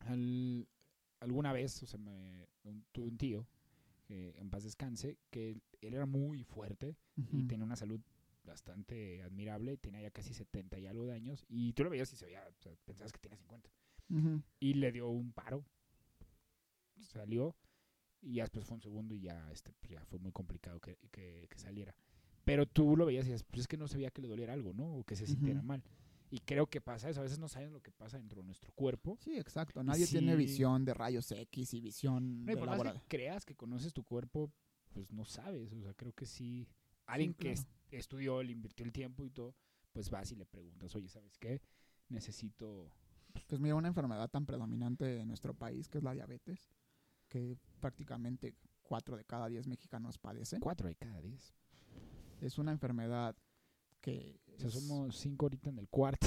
Al- alguna vez, o sea, me, un, tuve un tío, que en paz descanse, que él, él era muy fuerte y tenía una salud bastante admirable, tenía ya casi 70 y algo de años, y tú lo veías y se veía, o sea, pensabas que tenía 50. Ujú. Y le dio un paro, salió, y ya después fue un segundo y ya, este, pues ya fue muy complicado que, que- que saliera. Pero tú lo veías y decías, pues es que no se veía que le doliera algo, ¿no? O que se sintiera mal. Y creo que pasa eso, a veces no saben lo que pasa dentro de nuestro cuerpo. Sí, exacto. Nadie tiene sí. visión de rayos X y visión No, y por más que creas que conoces tu cuerpo, pues no sabes. O sea, creo que sí. Alguien que claro. es- estudió, le invirtió el tiempo y todo, pues vas y le preguntas, oye, ¿sabes qué? Necesito. Pues mira, una enfermedad tan predominante en nuestro país que es la diabetes, que prácticamente cuatro de cada diez mexicanos padecen. Cuatro de cada diez. Es una enfermedad que O sea, es- somos cinco ahorita en el cuarto.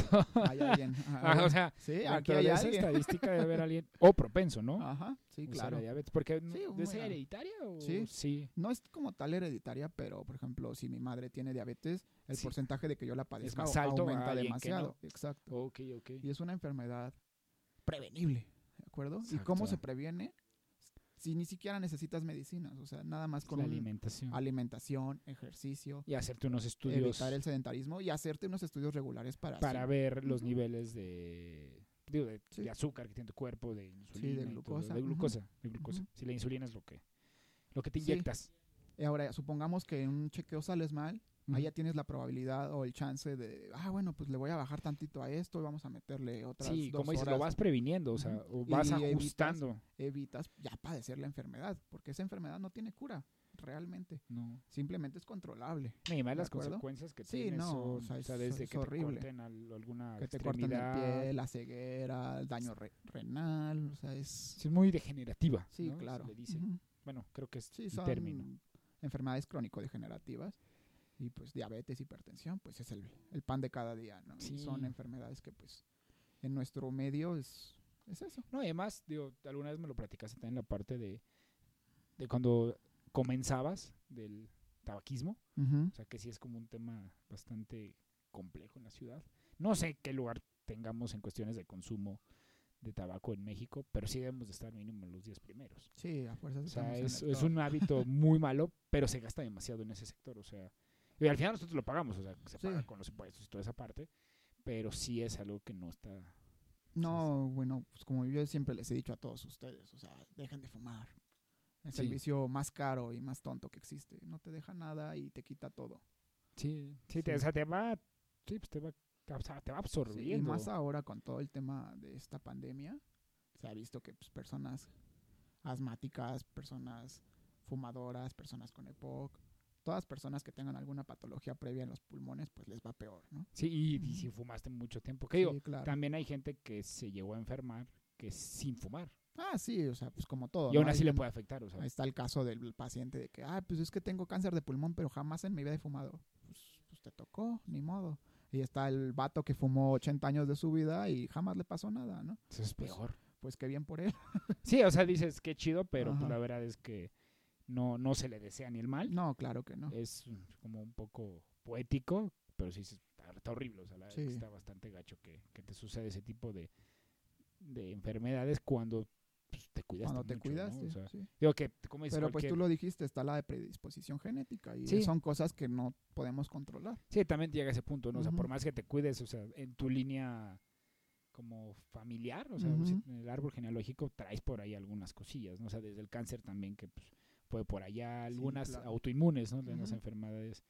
hay alguien. Ajá, o sea, sí, aquí hay de esa alguien. estadística debe haber alguien, o propenso, ¿no? Ajá, sí, claro. la diabetes, porque Sí, ¿de hereditaria o Sí. sí? No es como tal hereditaria, pero por ejemplo, si mi madre tiene diabetes, el Sí. porcentaje de que yo la padezca más au- alto aumenta que no. demasiado. Exacto. Ok, ok. Y es una enfermedad prevenible, ¿de acuerdo? ¿Y Exacto. cómo se previene? Si ni siquiera necesitas medicinas, o sea, nada más con la alimentación. alimentación, ejercicio, y hacerte unos estudios evitar el sedentarismo y hacerte unos estudios regulares para, para ver los niveles de, digo, de, Sí. de azúcar que tiene tu cuerpo, de insulina, y todo, glucosa, de glucosa, de glucosa. Si la insulina es lo que lo que te Sí. inyectas. Y ahora, supongamos que en un chequeo sales mal, ahí ya tienes la probabilidad o el chance de, ah, bueno, pues le voy a bajar tantito a esto y vamos a meterle otras Sí, dos como dices, lo horas. vas previniendo, o sea, o Y vas evitas- ajustando. Evitas ya padecer la enfermedad, porque esa enfermedad no tiene cura, realmente. No. Simplemente es controlable. Ni más ¿De las acuerdo? consecuencias que Sí, tiene no, son, o sea, es- desde es que horrible. te corten al- alguna Que te corten el pie, la ceguera, el daño re- renal, o sea, es... Es muy degenerativa. Sí, ¿no? Se claro. le dice. Ujú. Bueno, creo que es Sí, el término. enfermedades crónico-degenerativas y pues diabetes, hipertensión, pues es el, el pan de cada día, ¿no? Sí. son enfermedades que pues en nuestro medio es, es eso. No, además, digo, alguna vez me lo platicaste también la parte de, de cuando comenzabas del tabaquismo, o sea que sí es como un tema bastante complejo en la ciudad. No sé qué lugar tengamos en cuestiones de consumo de tabaco en México, pero sí debemos de estar mínimo en los 10 primeros. Sí, a fuerzas O sea, en es, es un hábito muy malo, pero se gasta demasiado en ese sector. O sea, y al final nosotros lo pagamos, o sea, se Sí. paga con los impuestos y toda esa parte, pero sí es algo que no está. No, bueno, pues como yo siempre les he dicho a todos ustedes, o sea, dejen de fumar. Es el Sí. vicio más caro y más tonto que existe. No te deja nada y te quita todo. Sí, sí, Sí. Te, o sea, te va, sí, pues te va, o sea, te va Sí, y absorbiendo. más ahora con todo el tema de esta pandemia, se ha visto que pues, personas asmáticas, personas fumadoras, personas con EPOC, todas personas que tengan alguna patología previa en los pulmones, pues les va peor, ¿no? Sí, y, si fumaste mucho tiempo. Que digo, Sí, claro. también hay gente que se llegó a enfermar que sin fumar. Ah, sí, o sea, pues como todo. y aún ¿no? así le puede afectar, o sea. Ahí está el caso del paciente de que, ah, pues es que tengo cáncer de pulmón, pero jamás en mi vida he fumado. Pues, pues te tocó, ni modo. Y está el vato que fumó 80 años de su vida y jamás le pasó nada, ¿no? Eso es pues, peor. Pues qué bien por él. Sí, o sea, dices qué chido, pero pues, la verdad es que no, no se le desea ni el mal. No, claro que no. Es como un poco poético, pero sí está, está horrible. O sea, la Sí. está bastante gacho que, que te sucede ese tipo de, de enfermedades cuando pues, te cuidas Cuando te mucho, cuidas, ¿no? sí, O sea, sí. digo que, como Pero pues tú lo dijiste, está la de predisposición genética y Sí. son cosas que no podemos controlar. Sí, también llega a ese punto, ¿no? O sea, por más que te cuides, o sea, en tu línea como familiar, o sea, en el árbol genealógico traes por ahí algunas cosillas, ¿no? O sea, desde el cáncer también que pues, puede por allá, algunas claro. autoinmunes, ¿no? De las Ujú. enfermedades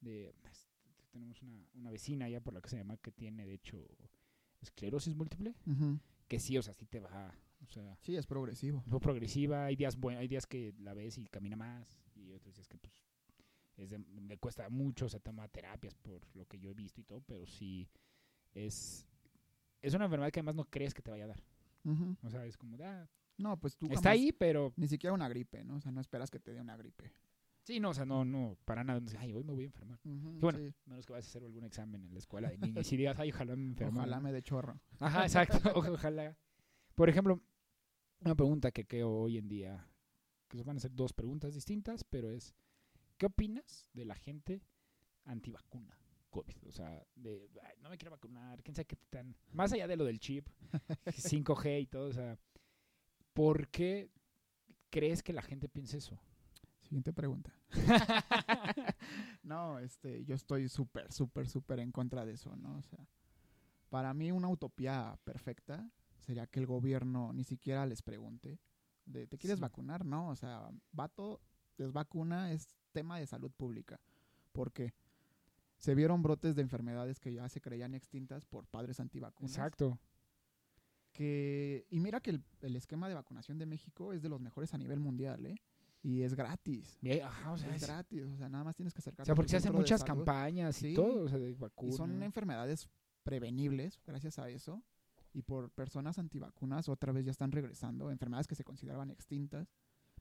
de... pues, tenemos una, una vecina allá por la que se llama que tiene, de hecho, esclerosis múltiple, que sí, o sea, sí te va, o sea, Sí, es progresivo. fue progresiva, hay días buen- hay días que la ves y camina más y otros días que pues es de- le cuesta mucho, o sea, toma terapias por lo que yo he visto y todo, pero sí es es una enfermedad que además no crees que te vaya a dar. O sea, es como ah, No, pues tú está ahí, pero Ni siquiera una gripe, ¿no? O sea, no esperas que te dé una gripe. sí, no, o sea, no no para nada, no ay, hoy me voy a enfermar. Ujú, bueno, sí. Menos que vayas a hacer algún examen en la escuela de niños y si digas, ay, ojalá me enferme. Ojalá me dé chorro. Ajá, exacto, ojalá. Por ejemplo, una pregunta que creo hoy en día, que van a ser dos preguntas distintas, pero es, ¿qué opinas de la gente antivacuna COVID? O sea, de, "Ay, no me quiero vacunar, quién sabe qué tan... Más allá de lo del chip, 5G y todo, o sea, ¿por qué crees que la gente piensa eso? Siguiente pregunta. no, este, yo estoy súper, súper, súper en contra de eso, ¿no? O sea, para mí una utopía perfecta sería que el gobierno ni siquiera les pregunte de, ¿te quieres Sí. vacunar? No, o sea, vato, desvacuna es tema de salud pública. porque Se vieron brotes de enfermedades que ya se creían extintas por padres antivacunas. Exacto. Que, y mira que el, el esquema de vacunación de México es de los mejores a nivel mundial, ¿eh? Y es gratis. Y ajá, o sea, es es- gratis, o sea, nada más tienes que o acercarte. sea, a tu porque se hacen muchas campañas y Sí. todo, o sea, de Y vacunas. son enfermedades prevenibles gracias a eso. Y por personas antivacunas otra vez ya están regresando. Enfermedades que se consideraban extintas.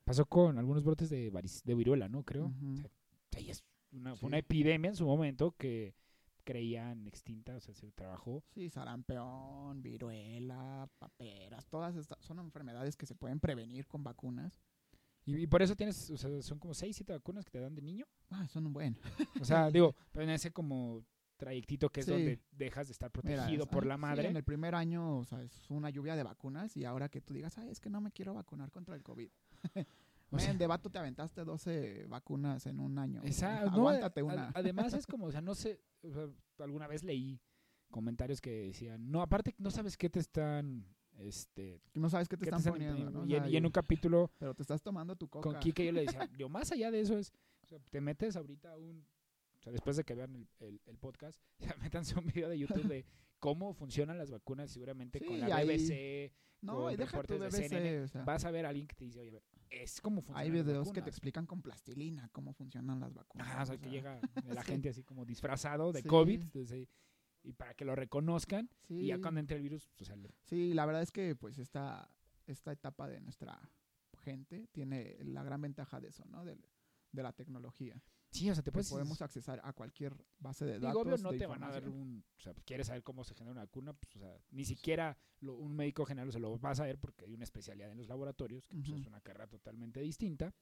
Pasó con algunos brotes de, de viruela, ¿no? Creo. O sea, es una, Sí. fue una epidemia en su momento que creían extinta, o sea, se trabajó. Sí, sarampión, viruela, paperas, todas estas son enfermedades que se pueden prevenir con vacunas. Y, y por eso tienes, o sea, son como 6, 7 vacunas que te dan de niño. Ah, son un buen. O sea, digo, pero en ese como trayectito que es Sí. donde dejas de estar Mira, protegido es- por la sí, madre. en el primer año, o sea, es una lluvia de vacunas y ahora que tú digas, ay, es que no me quiero vacunar contra el COVID. O sea- Men, de vato te aventaste 12 vacunas en un año. Esa, no, Aguántate a- una. además es como, o sea, no sé, o sea, alguna vez leí comentarios que decían, no, aparte no sabes qué te están, este, no sabes qué te qué te están poniendo. ¿no? Y, en, sea, y en un capítulo Pero te estás tomando tu coca. con Kike yo le decía, yo más allá de eso es, o sea, te metes ahorita un, o sea, después de que vean el, el- el podcast, métanse un video de YouTube de cómo funcionan las vacunas, seguramente con la ahí- BBC, no, con deja tu de CNN, o sea, vas a ver a alguien que te dice, oye, a ver, es como funcionan hay las videos que te vacunas". explican con plastilina cómo funcionan las vacunas. Ah, o sea, o que llega la gente así como disfrazado de Sí. COVID, entonces, y para que lo reconozcan, y ya cuando entre el virus, o sea, le- Sí, la verdad es que pues esta, esta etapa de nuestra gente tiene la gran ventaja de eso, ¿no? De, de la tecnología. Sí, o sea, te puedes... podemos accesar a cualquier base de Digo, datos. obvio no te van a dar un... O sea, quieres saber cómo se genera una vacuna, pues, o sea, ni siquiera lo- un médico general se lo va a saber porque hay una especialidad en los laboratorios, que pues, es una carrera totalmente distinta.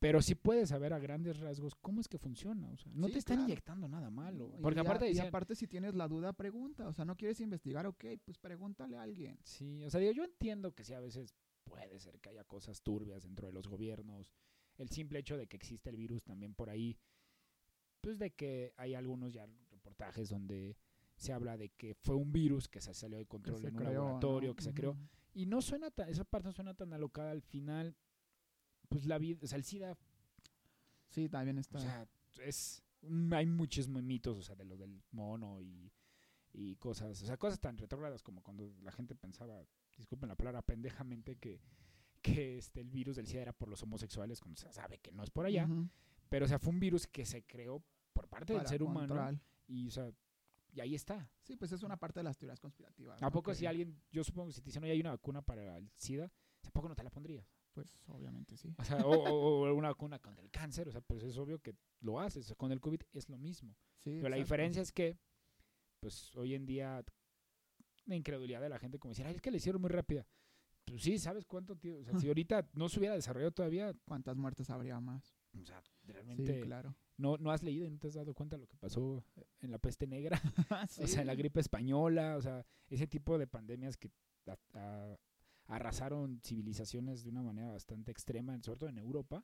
Pero sí puedes saber a grandes rasgos cómo es que funciona. O sea, no Sí, te están claro. inyectando nada malo. Y Porque a- aparte y aparte si tienes la duda, pregunta. O sea, no quieres investigar, ok, pues pregúntale a alguien. Sí, o sea, digo, yo entiendo que sí, a veces puede ser que haya cosas turbias dentro de los gobiernos. El simple hecho de que existe el virus también por ahí, pues de que hay algunos ya reportajes donde se habla de que fue un virus que se salió de control en un creó, laboratorio, ¿no? que se creó. Y no suena tan, esa parte no suena tan alocada al final. Pues la vida, o sea, el SIDA, Sí, también está. o sea, es, hay muchos mitos, o sea, de lo del mono y, y cosas, o sea, cosas tan retrógradas como cuando la gente pensaba, disculpen la palabra, pendejamente que, que este, el virus del SIDA era por los homosexuales, cuando se sabe que no es por allá, Ujú. pero o sea, fue un virus que se creó por parte del Para ser humano control. y, o sea, y ahí está. Sí, pues es una parte de las teorías conspirativas. ¿A poco si alguien, yo supongo que si te dicen, oye, hay una vacuna para el SIDA, ¿a poco no te la pondrías? Pues obviamente sí. O, sea, o, o- o una vacuna contra el cáncer, o sea, pues es obvio que lo haces. Sea, con el COVID es lo mismo. Sí, Pero la exacto. diferencia es que, pues hoy en día, la incredulidad de la gente, como decir, ay, es que le hicieron muy rápida. Pues sí, ¿sabes cuánto tiempo? O sea, si ahorita no se hubiera desarrollado todavía, ¿Cuántas muertes habría más? o sea, Sí, realmente claro. no, no has leído y no te has dado cuenta de lo que pasó en la peste negra, o sea, en la Sí. gripe española, o sea, ese tipo de pandemias que a- a- arrasaron civilizaciones de una manera bastante extrema, sobre todo en Europa,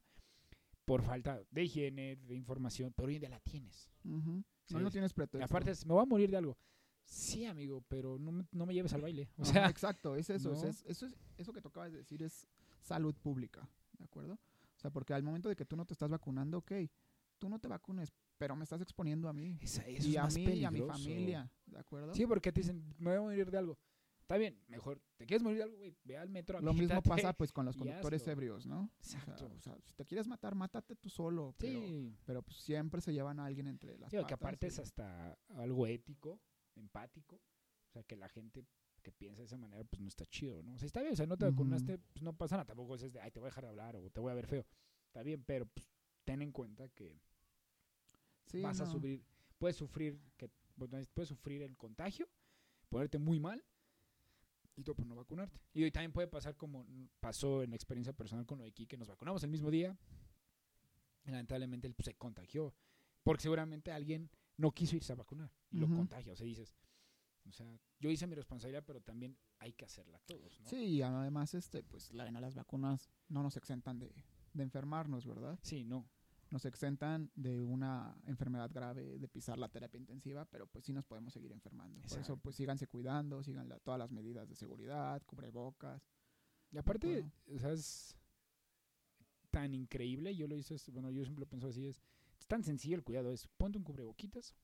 por falta de higiene, de información, pero hoy en día la tienes. Ujú. Sí, no, no es- tienes Y pretexto. aparte, me voy a morir de algo. Sí, amigo, pero no me, no me lleves al baile. O Ajá, sea, exacto, es eso, es- ¿no? es- eso, es, eso que tocabas de decir es salud pública, ¿de acuerdo? O sea, porque al momento de que tú no te estás vacunando, ok, tú no te vacunes, pero me estás exponiendo a mí. esa- eso y es a más mí y a mi familia, ¿de acuerdo? Sí, porque te dicen, me voy a morir de algo. Está bien, mejor, ¿te quieres morir de algo, güey? Ve al metro, Lo mismo pasa pues con los conductores ebrios, ¿no? O sea, Exacto. O sea, si te quieres matar, mátate tú solo, pero, Sí, pero pues siempre se llevan a alguien entre las digo que patas aparte y- es hasta algo ético, empático. O sea, que la gente que piensa de esa manera, pues no está chido, ¿no? O sea, está bien, o sea, no te vacunaste, pues no pasa nada. Tampoco es de, ay, te voy a dejar de hablar o te voy a ver feo. Está bien, pero pues ten en cuenta que Sí, vas a no. sufrir, puedes sufrir, que puedes sufrir el contagio, ponerte muy mal y todo por no vacunarte. Y hoy también puede pasar como pasó en experiencia personal con lo de que nos vacunamos el mismo día. Y lamentablemente él pues, se contagió. Porque seguramente alguien no quiso irse a vacunar y lo Ujú. contagia. O sea, dices, o sea, yo hice mi responsabilidad, pero también hay que hacerla todos, ¿no? Sí, y además, este, pues la, las vacunas no nos exentan de, de enfermarnos, ¿verdad? Sí, no. Nos exentan de una enfermedad grave, de pisar la terapia intensiva, pero pues sí nos podemos seguir enfermando. Por eso, Exacto. pues síganse cuidando, sigan la- todas las medidas de seguridad, cubrebocas. Y aparte, o sea, es tan increíble, yo lo hice, bueno, yo siempre lo pienso así, es, es tan sencillo el cuidado, es ponte un cubreboquitas,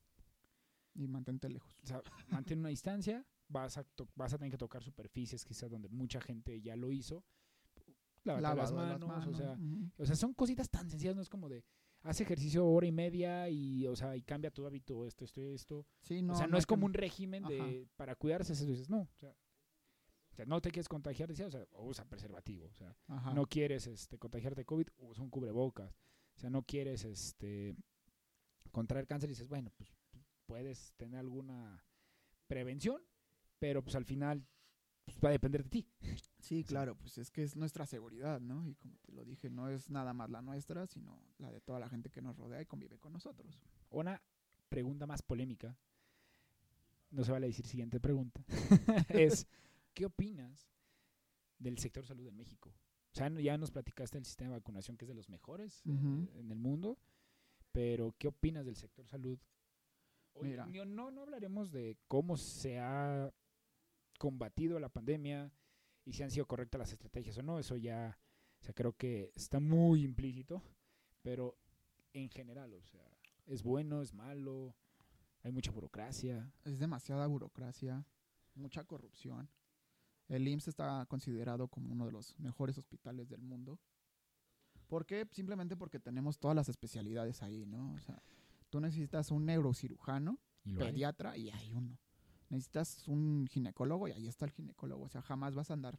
Y mantente lejos. o sea, mantén una distancia, vas a, vas a tener que tocar superficies quizás donde mucha gente ya lo hizo, lávate las Lavado de manos, o sea, o sea, son cositas tan sencillas, no es como de, haz ejercicio hora y media y, o sea, y cambia tu hábito, esto, esto, esto, Sí, o sea, no, es como un régimen de, Ajá. para cuidarse, eso dices, no, o sea, o sea, no te quieres contagiar, decía, o sea, usa preservativo, o sea, Ajá. no quieres este, contagiarte de COVID, usa un cubrebocas. O sea, no quieres este, contraer cáncer y dices, bueno, pues puedes tener alguna prevención, pero pues al final pues, va a depender de ti. Sí, claro, pues es que es nuestra seguridad, ¿no? Y como te lo dije, no es nada más la nuestra, sino la de toda la gente que nos rodea y convive con nosotros. Una pregunta más polémica, no se vale decir siguiente pregunta, es, ¿qué opinas del sector salud en México? O sea, ya nos platicaste del sistema de vacunación que es de los mejores eh, Ujú. en el mundo, pero ¿qué opinas del sector salud? Mira. no, no hablaremos de cómo se ha combatido la pandemia y si han sido correctas las estrategias o no, eso ya, o sea, creo que está muy implícito, pero en general, o sea, es bueno, es malo, hay mucha burocracia. Es demasiada burocracia, mucha corrupción. El IMSS está considerado como uno de los mejores hospitales del mundo. ¿Por qué? Simplemente porque tenemos todas las especialidades ahí, ¿no? O sea, tú necesitas un neurocirujano, Y lo hay. pediatra y hay uno. Necesitas un ginecólogo y ahí está el ginecólogo. O sea, jamás vas a andar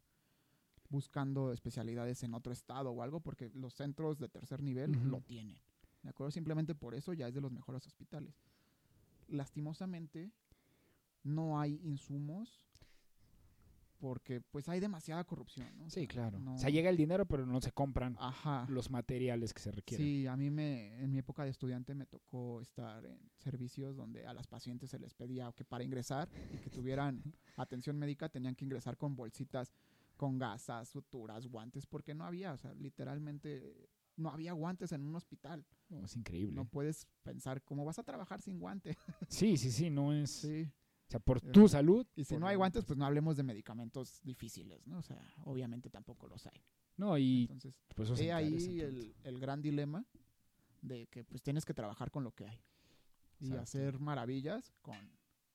buscando especialidades en otro estado o algo porque los centros de tercer nivel lo tienen. ¿De acuerdo? Simplemente por eso ya es de los mejores hospitales. Lastimosamente, no hay insumos porque pues hay demasiada corrupción, ¿no? O Sí, sea, claro. no- O sea, llega el dinero, pero no se compran Ajá. los materiales que se requieren. Sí, a mí me, en mi época de estudiante me tocó estar en servicios donde a las pacientes se les pedía que para ingresar y que tuvieran atención médica tenían que ingresar con bolsitas, con gasas, suturas, guantes, porque no había, o sea, literalmente no había guantes en un hospital. No, es increíble. No puedes pensar cómo vas a trabajar sin guante. Sí, sí, sí, no es... Sí. O sea, por Eh, tu salud. Y si no hay guantes, pues no hablemos de medicamentos difíciles, ¿no? O sea, obviamente tampoco los hay. No, y Entonces, pues he ahí el, el gran dilema de que pues tienes que trabajar con lo que hay y Exacto. hacer maravillas con,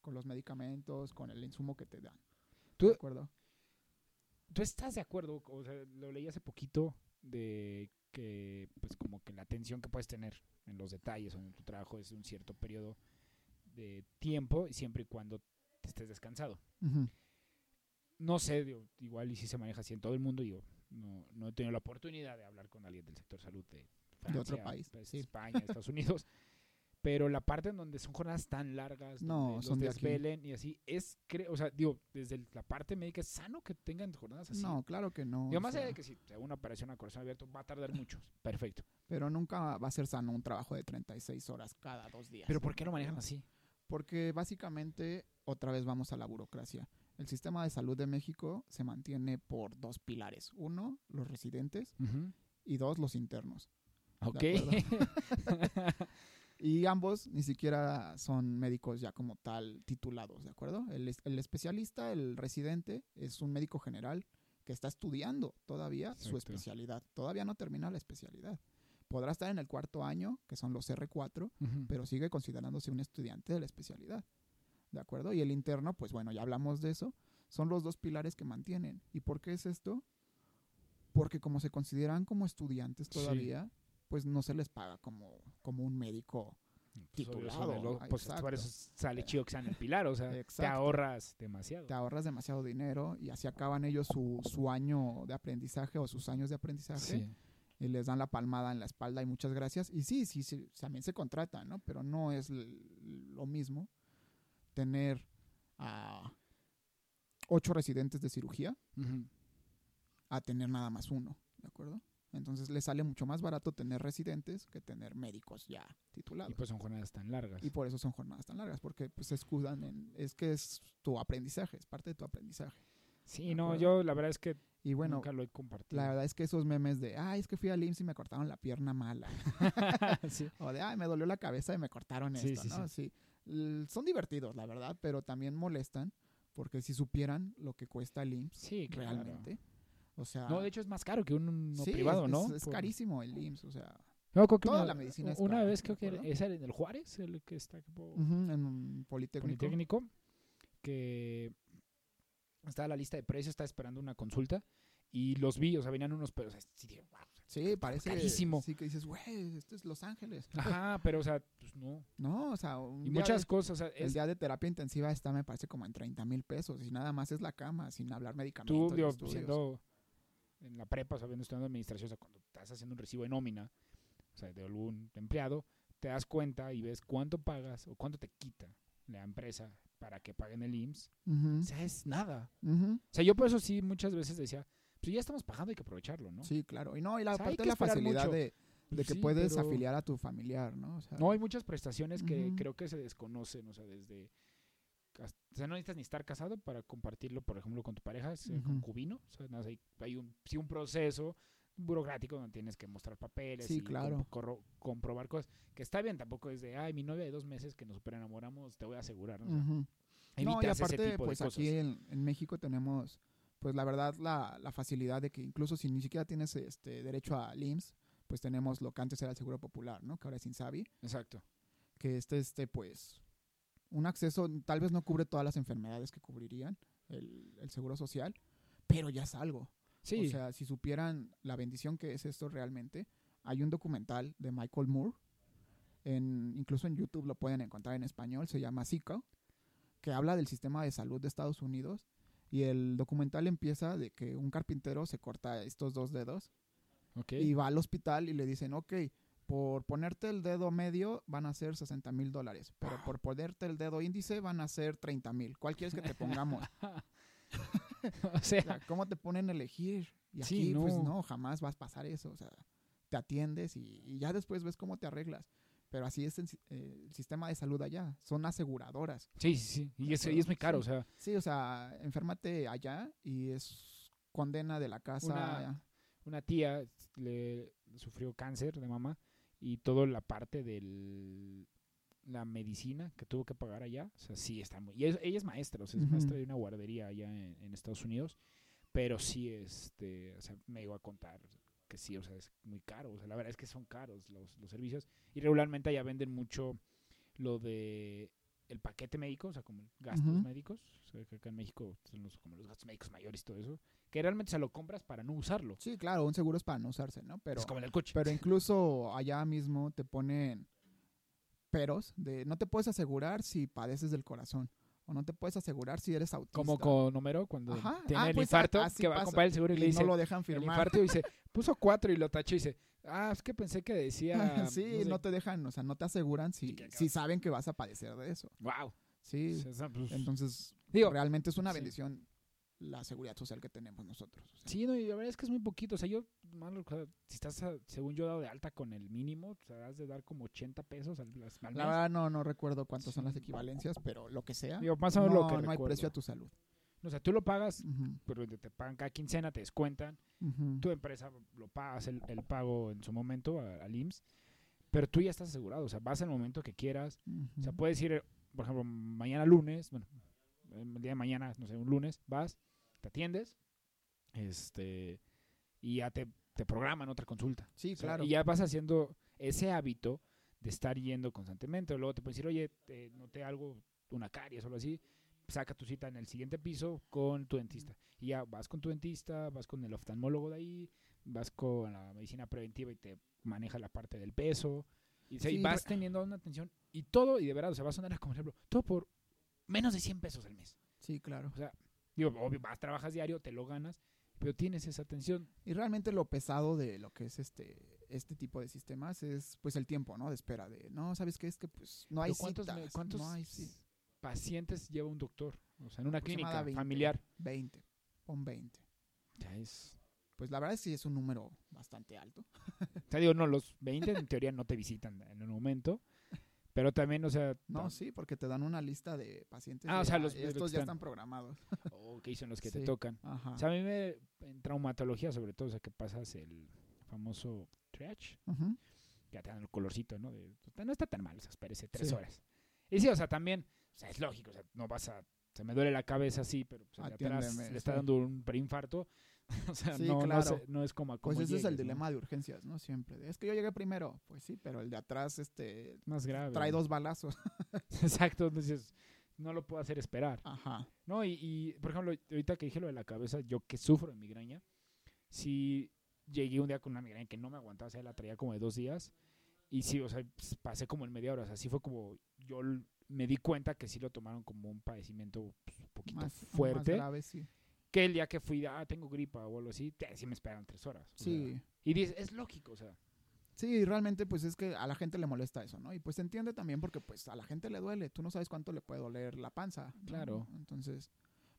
con los medicamentos, con el insumo que te dan. Tú- ¿De acuerdo? ¿Tú estás de acuerdo? O sea, lo leí hace poquito de que, pues, como que la atención que puedes tener en los detalles o en tu trabajo es un cierto periodo de tiempo, y siempre y cuando te estés descansado. No sé, digo, igual y si se maneja así en todo el mundo, yo no, no he tenido la oportunidad de hablar con alguien del sector salud de, De otro Francia, país, pues, sí. España, Estados Unidos. Pero la parte en donde son jornadas tan largas, No, donde son los desvelen y así, es, cre- o sea, digo, desde la parte médica es sano que tengan jornadas así. No, claro que no. Digo, más allá de que si una operación a corazón abierto va a tardar mucho. Perfecto. Pero nunca va a ser sano un trabajo de 36 horas cada dos días. Pero ¿por qué lo ¿de manejan así? Porque básicamente, otra vez vamos a la burocracia. El sistema de salud de México se mantiene por dos pilares. Uno, los residentes y dos, los internos. Ok. Y ambos ni siquiera son médicos ya como tal titulados, ¿de acuerdo? El, es- el especialista, el residente, es un médico general que está estudiando todavía su especialidad. Todavía no termina la especialidad. Podrá estar en el cuarto año, que son los R4, Ujú. pero sigue considerándose un estudiante de la especialidad. ¿De acuerdo? Y el interno, pues bueno, ya hablamos de eso. Son los dos pilares que mantienen. ¿Y por qué es esto? Porque como se consideran como estudiantes Sí. todavía, pues no se les paga como, como un médico. Pues, titulado, lo- pues exacto. sale chido que sean el pilar, o sea, te ahorras demasiado. Te ahorras demasiado dinero y así acaban ellos su, su año de aprendizaje o sus años de aprendizaje Sí. Y les dan la palmada en la espalda y muchas gracias. Y sí, sí, sí, también se contratan, ¿no? Pero no es lo mismo tener a ocho residentes de cirugía a tener nada más uno, ¿de acuerdo? Entonces les sale mucho más barato tener residentes que tener médicos ya titulados. Y pues son jornadas tan largas. Y por eso son jornadas tan largas, porque pues, se escudan en... Es que es tu aprendizaje, es parte de tu aprendizaje. Sí, ¿de no, yo la verdad es que Y bueno, nunca lo he compartido. la verdad es que esos memes de, ay, es que fui al IMSS y me cortaron la pierna mala. sí. O de, ay, me dolió la cabeza y me cortaron Sí, esto, sí, ¿no? Sí. Son divertidos, la verdad, pero también molestan, porque si supieran lo que cuesta el IMSS Sí, claro. realmente, o sea... No, de hecho es más caro que un uno privado, es, ¿no? Es, es Por- carísimo el IMSS, o sea... No, creo que Toda una, la medicina es una cara, vez ¿de creo que es el, en el Juárez, el que está ujú, en Politécnico. Politécnico, que estaba la lista de precios, estaba esperando una consulta y los vi, o sea, venían unos, pero o sea, sí dije, "Wow". Sí, parece... carísimo. Sí, que dices, güey, esto es Los Ángeles. Ajá, pero o sea, pues no. No, o sea... un Y muchas de- cosas, o sea, El día de terapia intensiva está, me parece, como en 30 mil pesos. Y nada más es la cama, sin hablar tú, medicamentos. digo, estudios. siendo en la prepa, sabiendo estudiando administración, o sea, cuando estás haciendo un recibo de nómina, o sea, de algún empleado, te das cuenta y ves cuánto pagas o cuánto te quita la empresa para que paguen el IMSS, Ujú, o sea, es nada. ujú. O sea, yo por eso sí muchas veces decía, pues ya estamos pagando, hay que aprovecharlo, ¿no? Sí, claro. Y no, y la O sea, parte de la facilidad mucho. de, de Pues que sí, puedes pero- afiliar a tu familiar, ¿no? O sea, No, hay muchas prestaciones que Ujú. creo que se desconocen, o sea, desde... O sea, no necesitas ni estar casado para compartirlo, por ejemplo, con tu pareja, es eh, Ujú. concubino. O sea, hay, hay un, sí, un proceso burocrático donde tienes que mostrar papeles Sí, y claro. comprobar cosas. Que está bien, tampoco es de, ay, mi novia de dos meses que nos super enamoramos, te voy a asegurar. ¿no? Y aparte, pues aquí en, en México tenemos, pues la verdad, la, la facilidad de que incluso si ni siquiera tienes este derecho a IMSS, pues tenemos lo que antes era el Seguro Popular, ¿no? Que ahora es Insabi, Exacto. que este, este, pues, un acceso, tal vez no cubre todas las enfermedades que cubrirían el, el Seguro Social, pero ya es algo. Sí, O sea, si supieran la bendición que es esto realmente, hay un documental de Michael Moore, en, incluso en YouTube lo pueden encontrar en español, se llama Zico, que habla del sistema de salud de Estados Unidos. Y el documental empieza de que un carpintero se corta estos dos dedos ok. y va al hospital y le dicen, ok, por ponerte el dedo medio van a ser 60 mil dólares, pero por ponerte el dedo índice van a ser 30 mil. ¿Cuál quieres que te pongamos? o sea, O sea, ¿cómo te ponen a elegir? Y Sí, aquí, pues no. jamás vas a pasar eso. O sea, te atiendes y, y ya después ves cómo te arreglas. Pero así es el, eh, el sistema de salud allá. Son aseguradoras. sí, sí, sí. Y es, y es muy caro, Sí. o sea, Sí, o sea, enférmate allá y es condena de la casa. Una- una tía le sufrió cáncer de mama y toda la parte de la medicina que tuvo que pagar allá, o sea, sí está muy... Y es- ella es maestra, o sea, es maestra de una guardería allá en, en Estados Unidos, pero sí, este, o sea, me iba a contar que sí, o sea, es muy caro, o sea, la verdad es que son caros los, los servicios y regularmente allá venden mucho lo de el paquete médico, o sea, como gastos médicos, o sea, que acá en México son los, como los gastos médicos mayores y todo eso, que realmente se lo compras para no usarlo. Sí, claro, un seguro es para no usarse, ¿no? Pero, es como en el coche. pero incluso allá mismo te ponen peros de no te puedes asegurar si padeces del corazón o no te puedes asegurar si eres autista. como con Homero cuando Ajá. tiene Ah, el pues, infarto, que va a comprar el seguro y, le dice no lo dejan el firmar. infarto y dice, puso cuatro y lo tachó y dice, ah, es que pensé que decía... sí, no, te dejan, o sea, no te aseguran si, si saben que vas a padecer de eso. Wow. Sí, pues, entonces digo, realmente es una sí. La seguridad social que tenemos nosotros. o sea. sí, no, y la verdad es que es muy poquito. O sea, yo, mal, o sea, si estás, según yo, dado de alta con el mínimo, sea, has de dar como 80 pesos al, La verdad no, no recuerdo cuántas son las equivalencias, pero lo que sea, Digo, más o no, menos lo que no hay precio a tu salud. O sea, tú lo pagas, pero te pagan cada quincena, te descuentan. tu empresa lo pagas el, el pago en su momento al IMSS, pero tú ya estás asegurado, o sea, vas al momento que quieras, o sea, puedes ir, por ejemplo, mañana lunes, bueno, el día de mañana, no sé, un lunes, vas, te atiendes, este, y ya te, te programan otra consulta. Sí, O sea, claro. Y ya vas haciendo ese hábito de estar yendo constantemente. Luego te pueden decir, oye, te noté algo, una caries o algo así. Saca tu cita en el siguiente piso con tu dentista. Y ya vas con tu dentista, vas con el oftalmólogo de ahí, vas con la medicina preventiva y te maneja la parte del peso. Y, vas teniendo una atención. Y todo, y de verdad, o sea, va a sonar como ejemplo, todo por menos de 100 pesos al mes. Sí, claro. O sea, digo, obvio, vas, trabajas diario, te lo ganas, pero tienes esa atención. Y realmente lo pesado de lo que es este este tipo de sistemas es pues el tiempo, ¿no? De espera de, no, ¿sabes qué? Es que pues no hay ¿Cuántos, citas, cuántos no hay ci- pacientes lleva un doctor? O sea, en una clínica 20. familiar. 20, pon 20. Ya es. Pues la verdad sí es un número bastante alto. O sea, digo, no, los 20 en teoría no te visitan en un momento. Pero también, o sea. No, sí, porque te dan una lista de pacientes. Ah, de, o sea, los- los estos ya están- están programados. o que son los que te Sí. tocan. Ajá. O sea, a mí me. En traumatología, sobre todo, o sea, que pasas el famoso triage. Ujú. Ya te dan el colorcito, ¿no? De, no está tan mal, o sea, espérese tres Sí. horas. Y sí, o sea, también. O sea, es lógico, o sea, no vas a. Se me duele la cabeza así, pero atrás Atiéndeme, le está sí. dando un preinfarto. o sea, Sí, no, es como a Pues ese es el dilema de urgencias, ¿no? Siempre. Es que yo llegué primero. Pues sí, pero el de atrás este Más grave. trae dos balazos. Exacto, entonces no lo puedo hacer esperar. Ajá. No, y, y, por ejemplo, ahorita que dije lo de la cabeza, yo que sufro de migraña, si llegué un día con una migraña que no me aguantaba, o sea, la traía como de dos días, y sí, o sea, pues, pasé como en media hora, o sea, sí fue como, yo me di cuenta que sí lo tomaron como un padecimiento pues, un poquito Más, fuerte, Más grave, sí. Que el día que fui, ah, tengo gripa o algo así, sí me esperaron tres horas. o sea, Sí. y dices, es lógico, o sea, Sí, realmente pues es que a la gente le molesta eso, ¿no? Y pues se entiende también porque pues a la gente le duele, tú no sabes cuánto le puede doler la panza. ¿no? Claro. Entonces,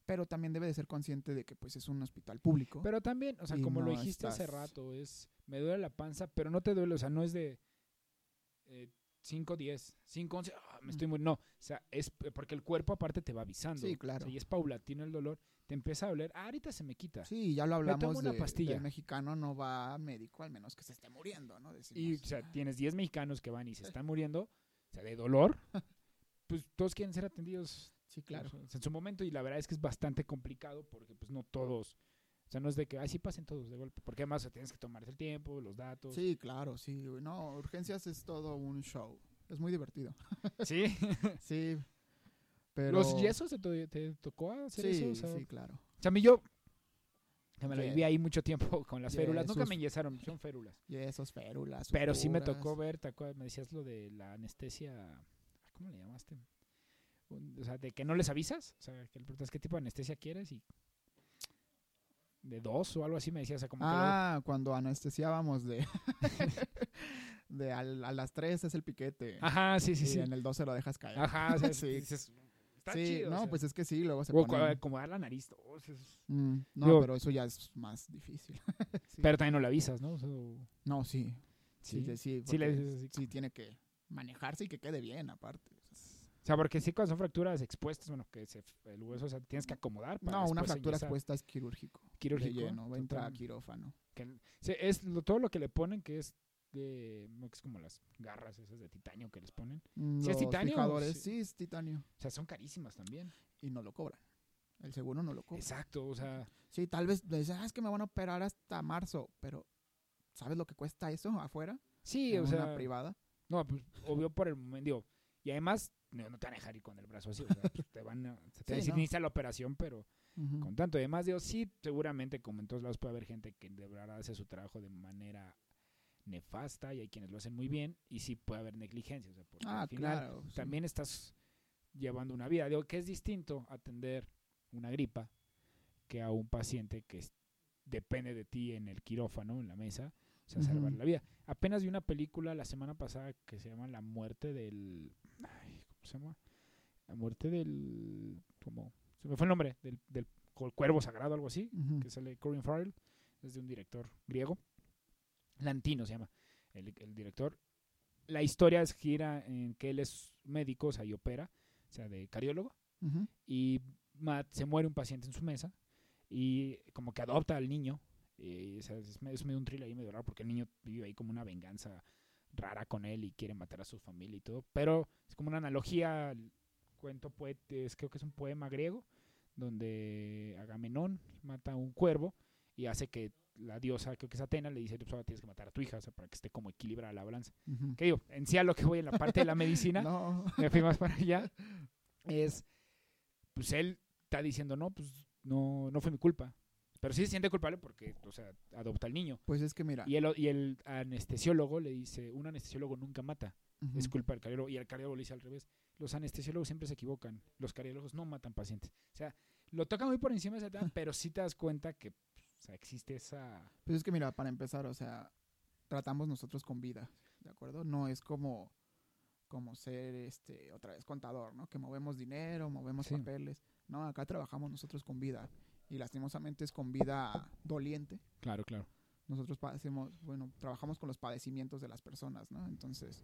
pero también debe de ser consciente de que pues es un hospital público. Pero también, o sea, como lo dijiste hace rato, es me duele la panza, pero no te duele, o sea, no es de eh, 5, 10, 5, 11, ah, me estoy muriendo. No, o sea, es porque el cuerpo aparte te va avisando. Sí, O claro. sea, y es paulatino el dolor, te empieza a doler, ah, ahorita se me quita. Sí, ya lo tomo hablamos una de, pastilla. del mexicano no va médico al menos que se esté muriendo, ¿no? Y, o sea, "Ah, tienes 10 mexicanos que van y se están muriendo, o sea, de dolor, pues todos quieren ser atendidos sí, claro. en su momento y la verdad es que es bastante complicado porque pues no todos, o sea, no es de que así pasen todos de golpe, porque además o sea, tienes que tomarse el tiempo, los datos. Sí, claro, sí. No, urgencias es todo un show. Es muy divertido. Sí. Sí. Pero ¿Los yesos te, to- te tocó hacer Sí, eso? O sea, sí, claro. o sea, a mí yo que me Ye- viví ahí mucho tiempo con las férulas, nunca me enyesaron, son férulas. Yesos, férulas. Pero sí me tocó ver, ¿te acuerdas? Me decías lo de la anestesia, ¿cómo le llamaste? O sea, de que no les avisas, o sea, que le preguntas qué tipo de anestesia quieres y de dos o algo así me decías, o sea, como que lo- Ah, cuando anestesiábamos de de al- a las 3 es el piquete. Ajá, sí, sí, y sí. en el 2 se lo dejas caer. Ajá, o sea, Sí. dices, está sí, chido. no, o sea. pues es que sí, luego se O ponen- acomodar la nariz. oh, es- Mm, no, Digo- pero eso ya es más difícil. Sí. Pero también no le avisas, ¿no? O sea, o- no, sí. Sí, sí. sí, le dices así sí tiene que manejarse y que quede bien aparte. O sea, porque sí cuando son fracturas expuestas, bueno, que se, el hueso, o sea, tienes que acomodar para No, una fractura expuesta es quirúrgico. Quirúrgico, De lleno, va a entrar a quirófano. Que- sí, es lo- todo lo que le ponen que es de, es como las garras esas de titanio que les ponen. ¿Sí es los titanio fijadores, sí? sí es titanio. O sea, son carísimas también. Y no lo cobran. El seguro no lo cobra. Exacto, o sea, Sí, tal vez le dicen, ah, es que me van a operar hasta marzo, pero ¿sabes lo que cuesta eso afuera? sí, en o una sea, privada. no, pues obvio por el momento, digo, y además no, no te van a dejar ir con el brazo así, o sea, pues, te van a, se te Sí, no. la operación, pero con tanto. Además, digo, sí, seguramente, como en todos lados, puede haber gente que de verdad hace su trabajo de manera nefasta y hay quienes lo hacen muy bien y sí puede haber negligencia. O sea, porque Ah, al final claro. sí. también estás llevando una vida. Digo que es distinto atender una gripa que a un paciente que depende de ti en el quirófano, en la mesa, o sea, salvar la vida. Apenas vi una película la semana pasada que se llama La muerte del... ay, ¿Cómo se llama? La muerte del... ¿Cómo? Se me fue el nombre, del, del cu- cuervo sagrado, algo así, que sale Corin Farrell, es de un director griego. Lantino se llama, el, el director. La historia gira en que él es médico, o sea, y opera, o sea, de cardiólogo, y se muere un paciente en su mesa y como que adopta al niño. y, o sea, es, medio, es medio un thriller ahí medio raro porque el niño vive ahí como una venganza rara con él y quiere matar a su familia y todo. Pero es como una analogía al cuento poetes, creo que es un poema griego donde Agamenón mata a un cuervo y hace que la diosa, creo que es Atena, le dice, pues ahora tienes que matar a tu hija, o sea, para que esté como equilibrada la balanza. Ujú. Que digo, en sí a lo que voy en la parte de la medicina, No. me fui más para allá, es, pues él está diciendo, no, pues no, no fue mi culpa. Pero sí se siente culpable porque, o sea, adopta al niño. Pues es que mira. Y el, y el anestesiólogo le dice, un anestesiólogo nunca mata, ujú. es culpa del cardiólogo. Y el cardiólogo le dice al revés, los anestesiólogos siempre se equivocan, los cardiólogos no matan pacientes. O sea, lo toca muy por encima de ese tema, pero sí te das cuenta que sea, existe esa... Pues es que mira, para empezar, o sea, tratamos nosotros con vida, ¿de acuerdo? No es como como ser este otra vez contador, ¿no? Que movemos dinero, movemos Sí. papeles. No, acá trabajamos nosotros con vida y lastimosamente es con vida doliente. Claro, claro. Nosotros padecemos, bueno, trabajamos con los padecimientos de las personas, ¿no? Entonces,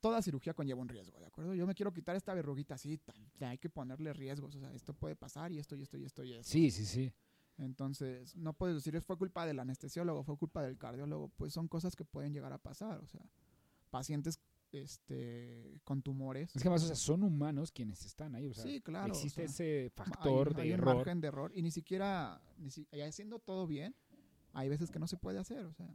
toda cirugía conlleva un riesgo, ¿de acuerdo? Yo me quiero quitar esta verruguita así, hay que ponerle riesgos, o sea, esto puede pasar y esto y esto y esto y esto. Sí, sí, sí. Entonces, no puedes decir, fue culpa del anestesiólogo, fue culpa del cardiólogo, pues son cosas que pueden llegar a pasar, o sea, pacientes este con tumores. Es que más, o sea, son humanos quienes están ahí. O sea, sí, claro. o existe sea, ese hay- factor hay de un error. margen de error y ni siquiera, ni si- haciendo todo bien, hay veces que no se puede hacer, o sea,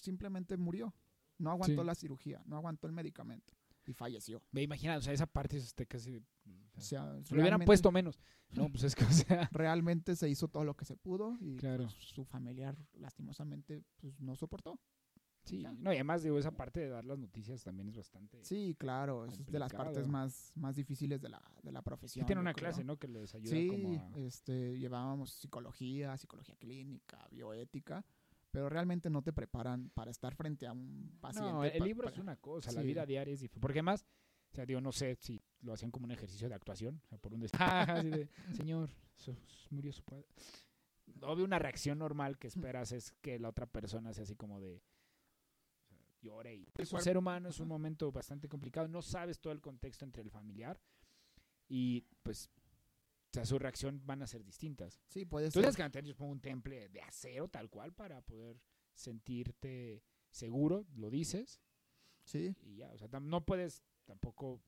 simplemente murió. No aguantó Sí. la cirugía, no aguantó el medicamento y falleció. Me imagino, o sea, esa parte es este casi. O sea, sea, se lo hubieran puesto menos. No, pues es que, o sea. Realmente se hizo todo lo que se pudo y Claro. pues, su familiar lastimosamente pues, no soportó. Sí, Ya. no, y además, digo, esa parte de dar las noticias también es bastante. Sí, claro, es de las partes más, más difíciles de la, de la Sí profesión. tiene yo una clase, ¿no? Que les ayuda Sí, como a. este, llevábamos psicología, psicología clínica, bioética, pero realmente no te preparan para estar frente a un paciente. No, el libro es una cosa, la sí. vida diaria es diferente. Porque más, o sea, digo, no sé si lo hacían como un ejercicio de actuación, o sea, por un des- así de, señor, murió su padre. Obvio, una reacción normal que esperas es que la otra persona sea así como de o sea, llore y es un cuerpo- ser humano, es un momento bastante complicado, no sabes todo el contexto entre el familiar y pues o sea, su reacción van a ser distintas. Sí, puede Tú ser. tienes que mantener supongo, un temple de acero tal cual para poder sentirte seguro, lo dices, Sí. y ya, o sea, no puedes tampoco,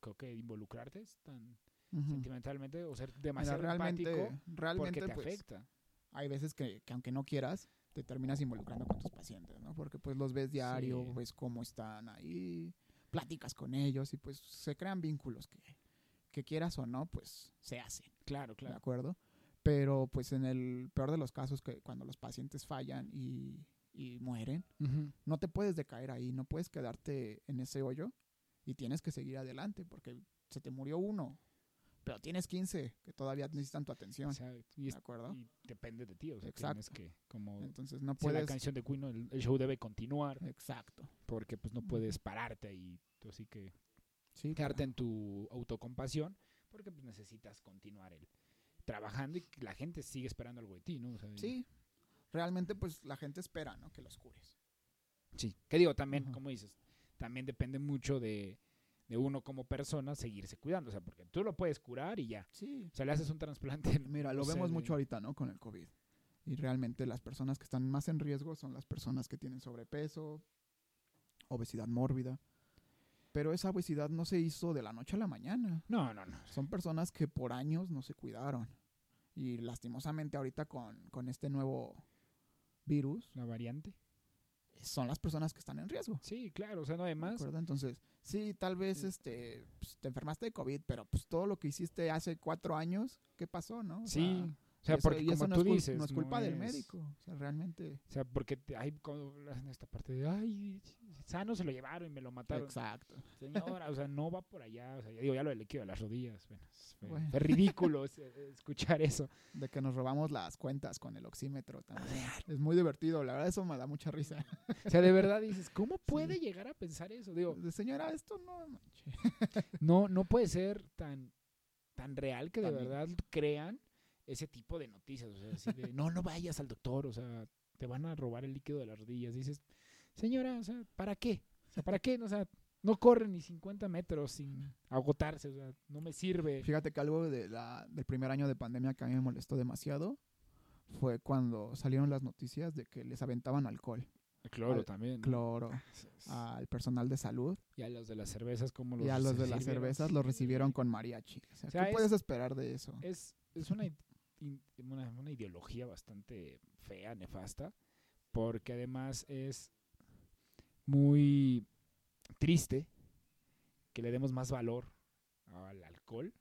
creo que involucrarte tan ujú. sentimentalmente o ser Mira, demasiado realmente, empático realmente porque te pues, afecta. hay veces que, que aunque no quieras, te terminas involucrando con tus pacientes, ¿no? Porque pues los ves diario, Sí. ves cómo están ahí, platicas con ellos y pues se crean vínculos que, que quieras o no, pues se hacen, Claro, ¿de claro. acuerdo? Pero pues en el peor de los casos, que cuando los pacientes fallan y, y mueren, no te puedes decaer ahí, no puedes quedarte en ese hoyo y tienes que seguir adelante porque se te murió uno, pero tienes 15 que todavía necesitan tu atención, O sea, y, ¿de acuerdo? y depende de ti, o sea, Exacto. tienes que, como Entonces no dice la puedes... canción de Queen, el, el show debe continuar Exacto. porque pues no puedes pararte tú así que Sí, quedarte en tu autocompasión porque pues necesitas continuar el trabajando y la gente sigue esperando algo de ti, ¿no? O sea, y- Sí, realmente pues la gente espera, ¿no? Que los cures. Sí, que digo, también, Ajá. como dices, también depende mucho de, de uno como persona seguirse cuidando, o sea, porque tú lo puedes curar y ya. Sí. O sea, le haces un trasplante. Mira, lo vemos de- mucho ahorita, ¿no? Con el COVID. Y realmente las personas que están más en riesgo son las personas que tienen sobrepeso, obesidad mórbida. Pero esa obesidad no se hizo de la noche a la mañana. No, no, no. Son personas que por años no se cuidaron. Y lastimosamente ahorita con, con este nuevo virus, La variante. Son las personas que están en riesgo. Sí, claro, o sea, no hay ¿de más. Entonces, sí, tal vez este, pues, te enfermaste de COVID, pero pues todo lo que hiciste hace cuatro años, ¿qué pasó, no? O Sí, sea, o sea, eso- porque como no tú es dices. no es culpa del es- médico. O sea, realmente. O sea, porque te- hay como hacen esta parte de, ay, sano se lo llevaron y me lo mataron. Exacto. Señora, o sea, no va por allá. O sea, ya digo, ya lo del líquido de las rodillas. Bueno, es- Bueno. fue ridículo es- eh, escuchar eso. De que nos robamos las cuentas con el oxímetro también. es muy divertido, la verdad, eso me da mucha risa. O sea, de verdad dices, ¿cómo puede llegar a pensar eso? Digo, Señora, esto no manche". no, no puede ser tan, tan real que de Tan- verdad crean ese tipo de noticias. O sea, así de, no, no vayas al doctor, o sea, te van a robar el líquido de las rodillas. Dices, señora, o sea, ¿para qué? O sea, ¿para qué? O sea, no corre ni 50 metros sin agotarse, o sea, no me sirve. Fíjate que algo de la, del primer año de pandemia que a mí me molestó demasiado fue cuando salieron las noticias de que les aventaban alcohol, Cloro al- también. ¿no? cloro sí. al personal de salud Y a los de las cervezas, como los y a los de las cervezas los recibieron con mariachi. O sea, O sea, ¿qué es- puedes esperar de eso? es, es una, una, una ideología bastante fea, nefasta, porque además es muy triste que le demos más valor al alcohol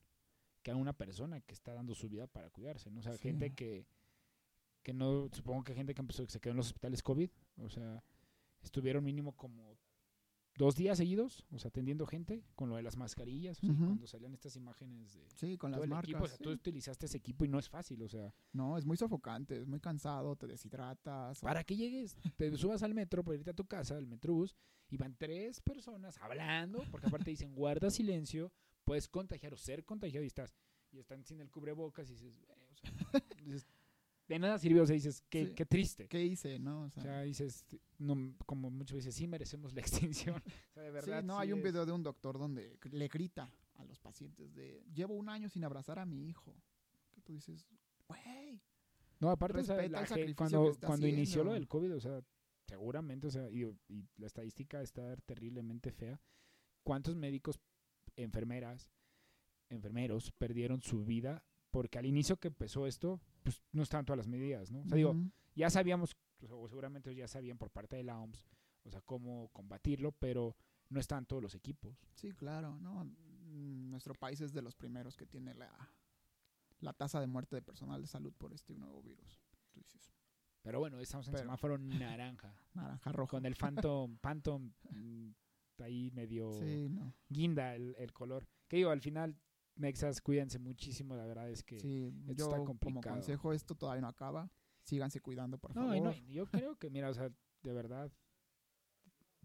que a una persona que está dando su vida para cuidarse, ¿no? O sea, Sí. gente que, que no, supongo que gente que empezó, que se quedó en los hospitales COVID, o sea, estuvieron mínimo como dos días seguidos, o sea, atendiendo gente con lo de las mascarillas, o sea, cuando salían estas imágenes de Sí, con todo las el marcas. equipo, o sea, sí. tú utilizaste ese equipo y no es fácil, o sea, No, es muy sofocante, es muy cansado, te deshidratas. para que llegues, te subas al metro para irte a tu casa, al metrobús, y van tres personas hablando, porque aparte dicen guarda silencio, puedes contagiar o ser contagiado y estás, y están sin el cubrebocas y dices, o sea, dices, de nada sirvió, o sea, dices, qué, Sí. qué triste. ¿Qué hice, no? O O sea, sea, dices, no, como muchas veces, sí merecemos la extinción. O sea, de verdad. sí, no, sí hay un video de un doctor donde le grita a los pacientes de, llevo un año sin abrazar a mi hijo. Que tú dices, güey, No, aparte, o sea, la cuando, cuando inició lo del COVID, o sea, seguramente, o sea, y, y la estadística está terriblemente fea. ¿Cuántos médicos, enfermeras, enfermeros perdieron su vida? Porque al inicio que empezó esto, pues no estaban todas las medidas, ¿no? O sea, digo, ya sabíamos, o seguramente ya sabían por parte de la OMS, o sea, cómo combatirlo, pero no estaban todos los equipos. sí, claro, ¿no? Nuestro país es de los primeros que tiene la, la tasa de muerte de personal de salud por este nuevo virus. Tú dices, Pero bueno, estamos en Pero- semáforo naranja. naranja rojo. con el Phantom, Phantom mm, ahí medio Sí, no. guinda el, el color. Que digo, al final, Mexas, cuídense muchísimo, la verdad es que... Sí, esto yo está como complicado. consejo, esto todavía no acaba. síganse cuidando, por No, favor. no, yo creo que, mira, o sea, de verdad,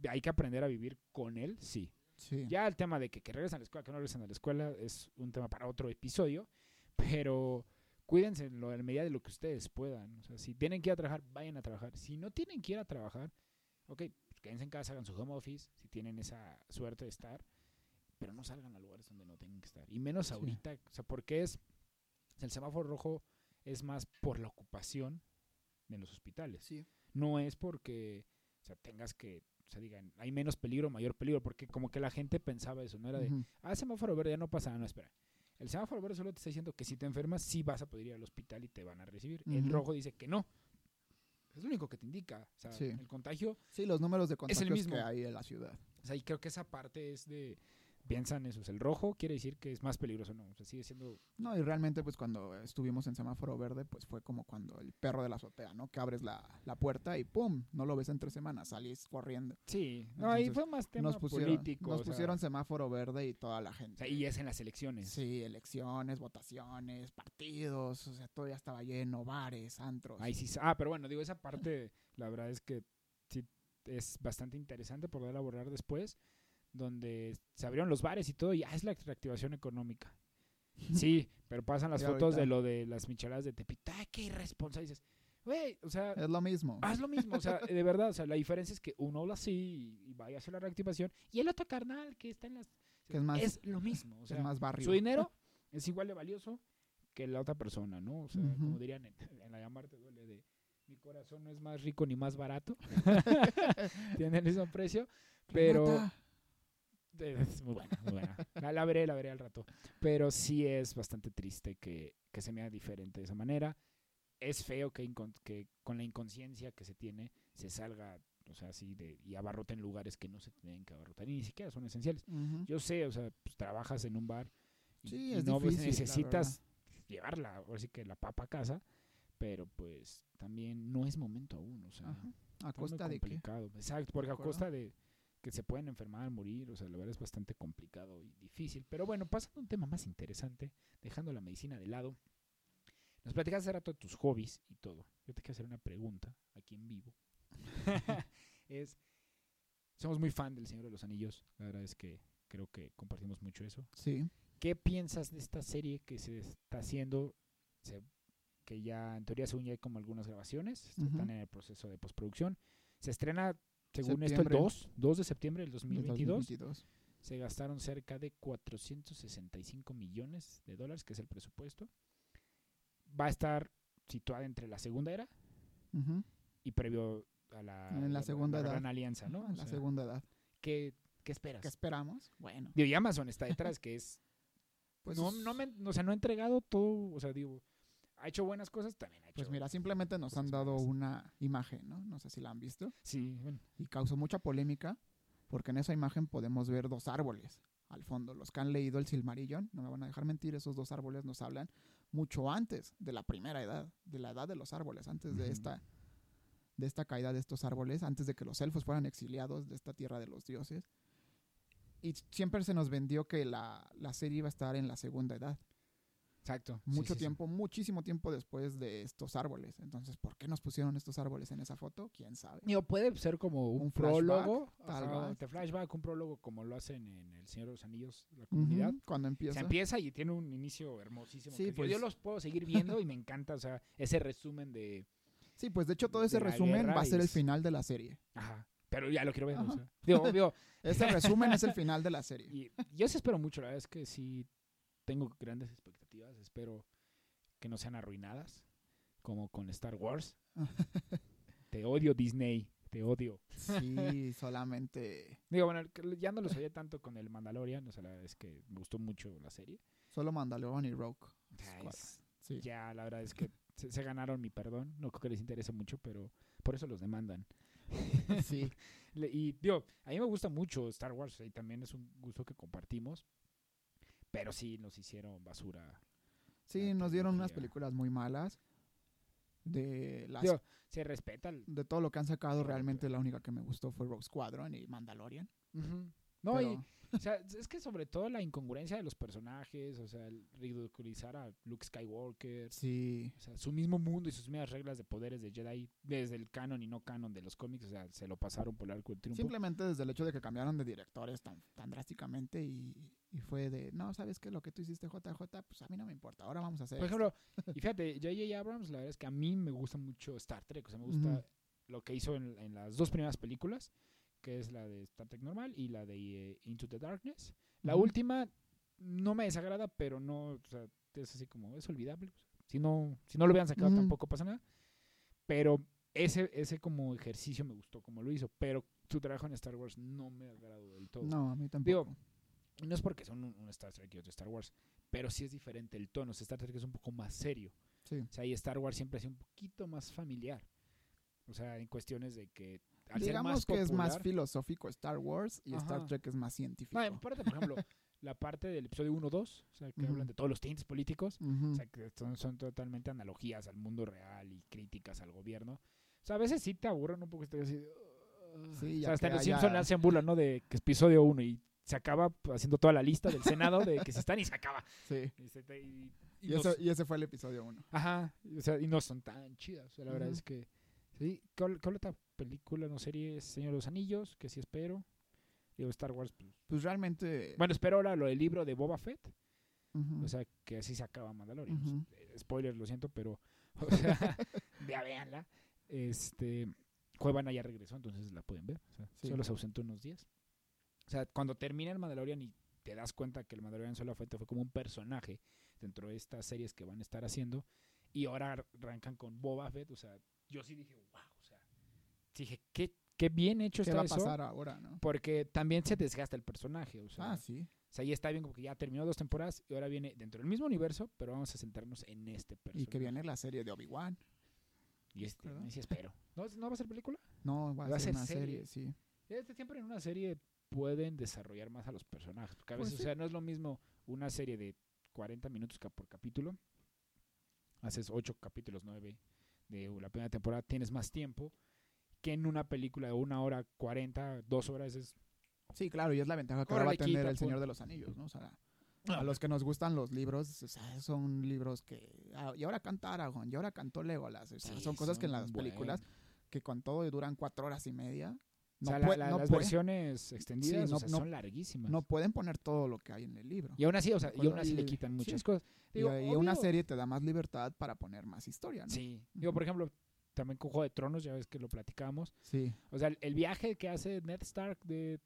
hay que aprender a vivir con él, sí. Sí. Ya el tema de que, que regresan a la escuela, que no regresan a la escuela, es un tema para otro episodio, pero cuídense en, lo, en medida de lo que ustedes puedan. O sea, si tienen que ir a trabajar, vayan a trabajar. Si no tienen que ir a trabajar, ok, pues quédense en casa, hagan su home office, si tienen esa suerte de estar, pero no salgan a lugares donde no tienen que estar. Y menos Sí. ahorita, o sea, porque es, el semáforo rojo es más por la ocupación de los hospitales Sí. no es porque o sea, tengas que, o sea, digan, hay menos peligro, mayor peligro, porque como que la gente pensaba eso, no era de, Ujú. ah, semáforo verde ya no pasa nada, no, espera. El semáforo verde solo te está diciendo que si te enfermas, sí vas a poder ir al hospital y te van a recibir. El Ujú. rojo dice que no. Es lo único que te indica. O sea, Sí. el contagio, Sí, los números de contagios mismo. que hay en la ciudad. o sea, y creo que esa parte es de, piensan eso, el rojo quiere decir que es más peligroso, no, o sea, sigue siendo, No, y realmente, pues cuando estuvimos en semáforo verde, pues fue como cuando el perro de la azotea, ¿no? Que abres la, la puerta y ¡pum! No lo ves en tres semanas, salís corriendo. sí, no, ahí fue más tema Nos pusieron, político. nos sea, pusieron semáforo verde y toda la o gente. sea, y es en las elecciones. Sí, elecciones, votaciones, partidos, o sea, todo ya estaba lleno, bares, antros. Ahí sí. Ah, pero bueno, digo, esa parte, la verdad es que sí es bastante interesante poder elaborar después, donde se abrieron los bares y todo, y ah, es la reactivación económica. Sí, pero pasan las Y fotos de ahorita- lo de las micheladas de Tepita, ¡ay, qué irresponsable! Dices, güey, o sea, Es lo mismo. haz lo mismo, o sea, de verdad, o sea, la diferencia es que uno habla así y, vaya hacia la reactivación, y el otro carnal que está en las... Que es más- es lo mismo, o sea, es más barrio. su dinero es igual de valioso que la otra persona, ¿no? O sea, Ujú. como dirían en, en la llamar te duele de mi corazón no es más rico ni más barato. Tiene el mismo precio, pero Renata, es muy buena, muy buena. La, la veré, la veré al rato. Pero sí es bastante triste que, que se me haga diferente de esa manera. Es feo que, que con la inconsciencia que se tiene se salga, o sea, así de, y abarroten lugares que no se tienen que abarrotar y ni siquiera son esenciales. Yo sé, o sea, pues, trabajas en un bar y, Sí, y es no difícil, necesitas llevarla, ahora sí que la papa a casa, pero pues también no es momento aún, o sea. ¿A costa de qué? Exacto, porque a costa de que se pueden enfermar, morir, o sea, la verdad es bastante complicado y difícil. Pero bueno, pasando a un tema más interesante, dejando la medicina de lado, nos platicas hace rato de tus hobbies y todo. Yo te quiero hacer una pregunta aquí en vivo. es, somos muy fan del Señor de los Anillos, la verdad es que creo que compartimos mucho eso. Sí. ¿Qué piensas de esta serie que se está haciendo? Se- que ya en teoría según ya hay como algunas grabaciones, están en el proceso de postproducción. Se estrena, según esto, el Septiembre. 2, 2 de septiembre del del 2022. 2022. Se gastaron cerca de 465 millones de dólares, que es el presupuesto. Va a estar situada entre la segunda era y previo a la, En la segunda edad. Gran Alianza, ¿no? Ajá, O la sea, segunda edad. ¿qué, qué esperas? ¿Qué esperamos? Bueno, Digo, y Amazon está detrás, que es pues, no, no, me, o sea, no ha entregado todo, o sea, digo, ha hecho buenas cosas, también ha hecho. pues mira, simplemente nos han dado una imagen, ¿no? No sé si la han visto. Sí, bueno, Y causó mucha polémica porque en esa imagen podemos ver dos árboles al fondo. Los que han leído el Silmarillion, no me van a dejar mentir, esos dos árboles nos hablan mucho antes de la primera edad, de la edad de los árboles, antes de esta de esta caída de estos árboles, antes de que los elfos fueran exiliados de esta tierra de los dioses. Y siempre se nos vendió que la, la serie iba a estar en la segunda edad. Exacto. sí, Mucho sí, sí. tiempo, muchísimo tiempo después de estos árboles. Entonces, ¿por qué nos pusieron estos árboles en esa foto? ¿Quién sabe? Digo, puede ser como un, Un flashback, prólogo, tal vez. de flashback, un prólogo como lo hacen en El Señor de los Anillos, la comunidad. Cuando empieza. Se empieza y tiene un inicio hermosísimo. Sí, pues- yo los puedo seguir viendo y me encanta, o sea, ese resumen de... Sí, pues de hecho todo ese resumen va a ser el final de la serie. Ajá, pero ya lo quiero ver, o Ajá. sea, digo, digo, Ese resumen es el final de la serie. Y yo sí espero mucho, la verdad es que sí tengo grandes expectativas, espero que no sean arruinadas, como con Star Wars. te odio Disney, te odio. Sí, solamente. Digo, bueno, ya no los oye tanto con el Mandalorian, o sea, la verdad es que me gustó mucho la serie. Solo Mandalorian y Rogue. Sí. Ya, la verdad es que se, se ganaron mi perdón, no creo que les interese mucho, pero por eso los demandan. sí. Y digo, a mí me gusta mucho Star Wars y también es un gusto que compartimos, pero sí nos hicieron basura Sí, La nos dieron unas películas muy malas. De las Digo, se respeta el... de todo lo que han sacado, realmente la única que me gustó fue Rogue Squadron y Mandalorian. No, y, o sea, es que sobre todo la incongruencia de los personajes, o sea, el ridiculizar a Luke Skywalker, sí. o sea, su mismo mundo y sus mismas reglas de poderes de Jedi, desde el canon y no canon de los cómics, o sea, se lo pasaron por el arco del triunfo. Simplemente desde el hecho de que cambiaron de directores tan, tan drásticamente y, y fue de, no, ¿sabes qué? Lo que tú hiciste, JJ, pues a mí no me importa. Ahora vamos a hacer Por esto". ejemplo, y fíjate, J.J. Abrams, la verdad es que a mí me gusta mucho Star Trek, o sea, me gusta lo que hizo en, en las dos primeras películas, que es la de Star Trek normal y la de eh, Into the Darkness. La Ujú. última no me desagrada, pero no, o sea, es así como, es olvidable. Si no, si no lo hubieran sacado Ujú. tampoco pasa nada. Pero ese, ese como ejercicio me gustó como lo hizo, pero su trabajo en Star Wars no me agradó del todo. No, a mí tampoco. Digo, no es porque son un, un Star Trek y otro Star Wars, pero sí es diferente el tono. O sea, Star Trek es un poco más serio. sí. O sea, y Star Wars siempre ha sido un poquito más familiar. O sea, en cuestiones de que al Digamos más que es más popular- filosófico Star Wars y Star Ajá. Trek es más científico. No, aparte, por ejemplo, la parte del episodio 1-2, o sea, que Ujú. hablan de todos los tintes políticos, Ujú. o sea, que son, son totalmente analogías al mundo real y críticas al gobierno. O sea, a veces sí te aburren un poco. Estoy así, "Ugh". Sí, o sea, hasta en los haya- Simpsons hacen burla, ¿no? De que es episodio 1 y se acaba haciendo toda la lista del Senado de que se están y se acaba. Sí. Y, se y- y Y, no eso, y ese fue el episodio 1. Ajá, o sea, y no son tan chidas. O sea, la verdad Ujú. es que. Sí, ¿cuál, cuál otra película, no serie? Señor de los Anillos, que sí espero. Digo, Star Wars, pues. Pues realmente. Bueno, espero ahora lo del libro de Boba Fett. O sea, que así se acaba Mandalorian. Eh, Spoiler, lo siento, pero. O sea, vea, véanla. Este. Cuevana ya regresó, entonces la pueden ver. O sea, Sí. Solo se ausentó unos días. O sea, cuando termina el Mandalorian y te das cuenta que el Mandalorian solo fue, fue como un personaje dentro de estas series que van a estar haciendo. Y ahora ar- arrancan con Boba Fett. O sea, yo sí dije, wow. O sea, dije, qué, qué bien hecho ¿Qué está va a eso. pasar ahora, no? Porque también se desgasta el personaje. O sea, Ah, sí. o sea, ya está bien porque ya terminó dos temporadas y ahora viene dentro del mismo universo, pero vamos a centrarnos en este personaje. Y que viene la serie de Obi-Wan. Y este, ¿verdad? sí espero. ¿No, ¿No va a ser película? No, va a, Va a ser, ser una serie. serie, sí. Este siempre en una serie pueden desarrollar más a los personajes. Porque a Pues veces, sí. o sea, no es lo mismo una serie de 40 minutos por capítulo. Haces 8 capítulos, 9 de la primera temporada, tienes más tiempo que en una película de una hora 40, dos horas es... Sí, claro, y es la ventaja que ahora va a tener quita, El Señor de los Anillos, ¿no? O sea, a los que nos gustan los libros, o sea, son libros que... ah, y ahora canta Aragorn, y ahora cantó Legolas. O sea, Sí, son cosas que en las películas, que con todo duran cuatro horas y media, no, o sea, la- pue- la- no las versiones extendidas no- o sea, no- son larguísimas. no pueden poner todo lo que hay en el libro. Y aún así, o sea, y aún así le quitan sí. muchas cosas. Y, Digo, y una serie te da más libertad para poner más historia, ¿no? Sí. Digo, por ejemplo, también con Juego de Tronos, ya ves que lo platicábamos. Sí. O sea, el, el viaje que hace Ned Stark de.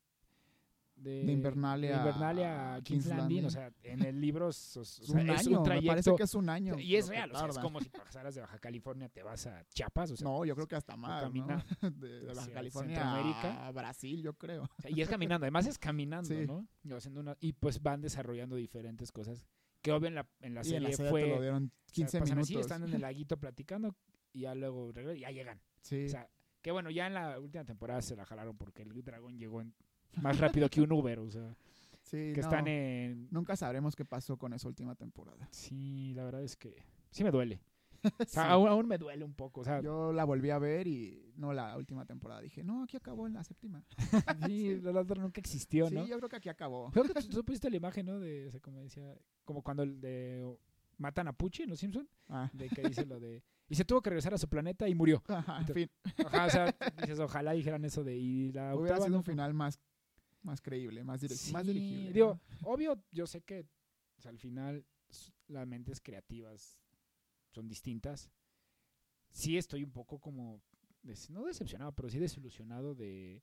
De, De Invernalia de Invernalia a a King's King's Landing, Landing. o sea, en el libro es, o sea, un es año, un me parece trayecto que es un año. y es real, o sea, es como si pasaras de Baja California te vas a Chiapas, o sea, No, yo creo que hasta más, ¿no? camina De, de Baja hacia California Centroamérica. a Brasil, yo creo. o sea, y es caminando, además es caminando, Sí. ¿no? Y, haciendo una- y pues van desarrollando diferentes cosas que obvio en la, en la y serie en la serie fue te lo dieron o sea, 15 pasan minutos. así, están en el laguito platicando y ya luego regresan ya llegan. Sí. O sea, que bueno, ya en la última temporada se la jalaron porque el dragón llegó en- más rápido que un Uber, o sea, sí, que no, están en... Nunca sabremos qué pasó con esa última temporada. Sí, la verdad es que sí me duele. O sea, Sí. aún, aún me duele un poco, o sea, Yo la volví a ver y no la última temporada. Dije, no, aquí acabó en la séptima. sí, la otra nunca existió, Sí, ¿no? yo creo que aquí acabó. Creo que tú, pusiste la imagen, ¿no? De, o sea, como decía, como cuando el de matan a Pucci en Los Simpson, Ah, de que dice lo de y se tuvo que regresar a su planeta y murió. ajá, en fin, Ajá, o sea, dices, ojalá dijeran eso de y la hubiera octava sido no un final más, más creíble, más, direc- más Sí, dirigible. Obvio, yo sé que o sea, al final las mentes creativas son distintas. Sí estoy un poco como, no decepcionado, pero sí desilusionado de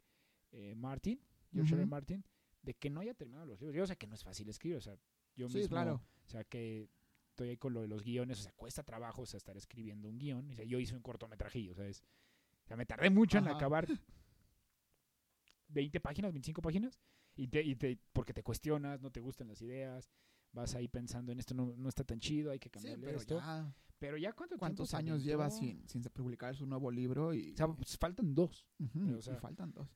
eh, Martin, George. Ujú. Martin, de que no haya terminado los libros. Yo sé que no es fácil escribir, o sea, yo Sí, mismo, claro. o sea, que estoy ahí con lo de los guiones, o sea, cuesta trabajo, o sea, estar escribiendo un guion. O sea, yo hice un cortometrajillo, ¿sabes? O sea, me tardé mucho en acabar 20 páginas, 25 páginas, y te, y te, porque te cuestionas, no te gustan las ideas, vas ahí pensando en esto no, no está tan chido, hay que Sí, cambiarle pero esto. ya, Pero ya cuánto ¿cuántos años lleva sin, sin publicar su nuevo libro? Y, O sea, pues, faltan dos. O sea- faltan dos.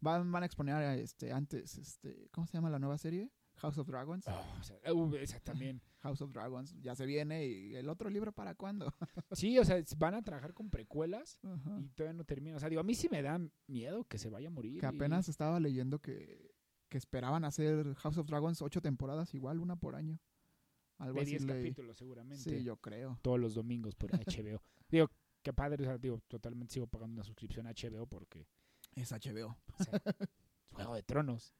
Van, van a exponer a, este, antes, este, ¿cómo se llama la nueva serie? House of Dragons. Oh, o sea, uh, esa también. House of Dragons ya se viene y el otro libro para cuándo? Sí, o sea, van a trabajar con precuelas y todavía no termina. O sea, digo, a mí sí me da miedo que se vaya a morir. Que y- apenas estaba leyendo que que esperaban hacer House of Dragons ocho temporadas, igual una por año. Algo De así 10 leí. capítulos seguramente. Sí, yo creo. Todos los domingos por HBO. digo, qué padre, o sea, digo, totalmente sigo pagando una suscripción a HBO porque Es HBO. o sea, Juego de Tronos.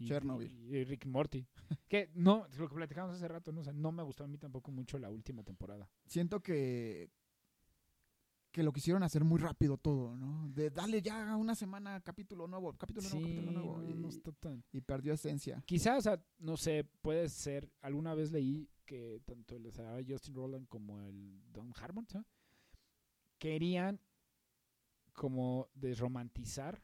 Y, Chernobyl. Y, y Rick Morty. Que no, lo que platicamos hace rato, ¿no? O sea, no me gustó a mí tampoco mucho la última temporada. Siento que que lo quisieron hacer muy rápido todo, ¿no? De darle ya una semana capítulo nuevo, capítulo nuevo, capítulo nuevo. y, no está tan... y perdió esencia. Quizás, o sea, no sé, puede ser, alguna vez leí que tanto el Justin Roland como el Don Harmon querían como desromantizar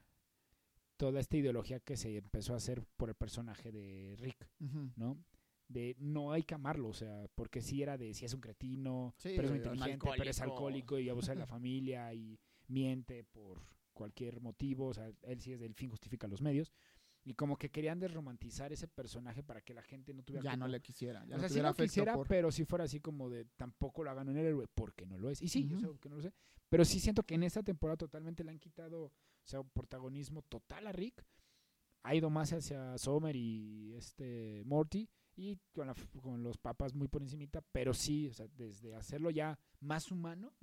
toda esta ideología que se empezó a hacer por el personaje de Rick, Ujú. ¿no? De no hay que amarlo, o sea, porque sí era de si es un cretino, Sí, pero es muy un inteligente, pero es alcohólico. y abusa de la familia y miente por cualquier motivo, o sea, él sí es del fin justifica los medios. Y como que querían desromantizar ese personaje para que la gente no tuviera Ya como- no le quisiera. Ya o no sea, sí tuviera lo quisiera, por- pero si fuera así como de tampoco lo hagan en el héroe, porque no lo es. Y sí, yo Ujú. sé que no lo sé. Pero sí siento que en esta temporada totalmente le han quitado, sea, un protagonismo total a Rick. Ha ido más hacia Sommer y este Morty. Y con, la con los papas muy por encimita. Pero sí, o sea, desde hacerlo ya más humano,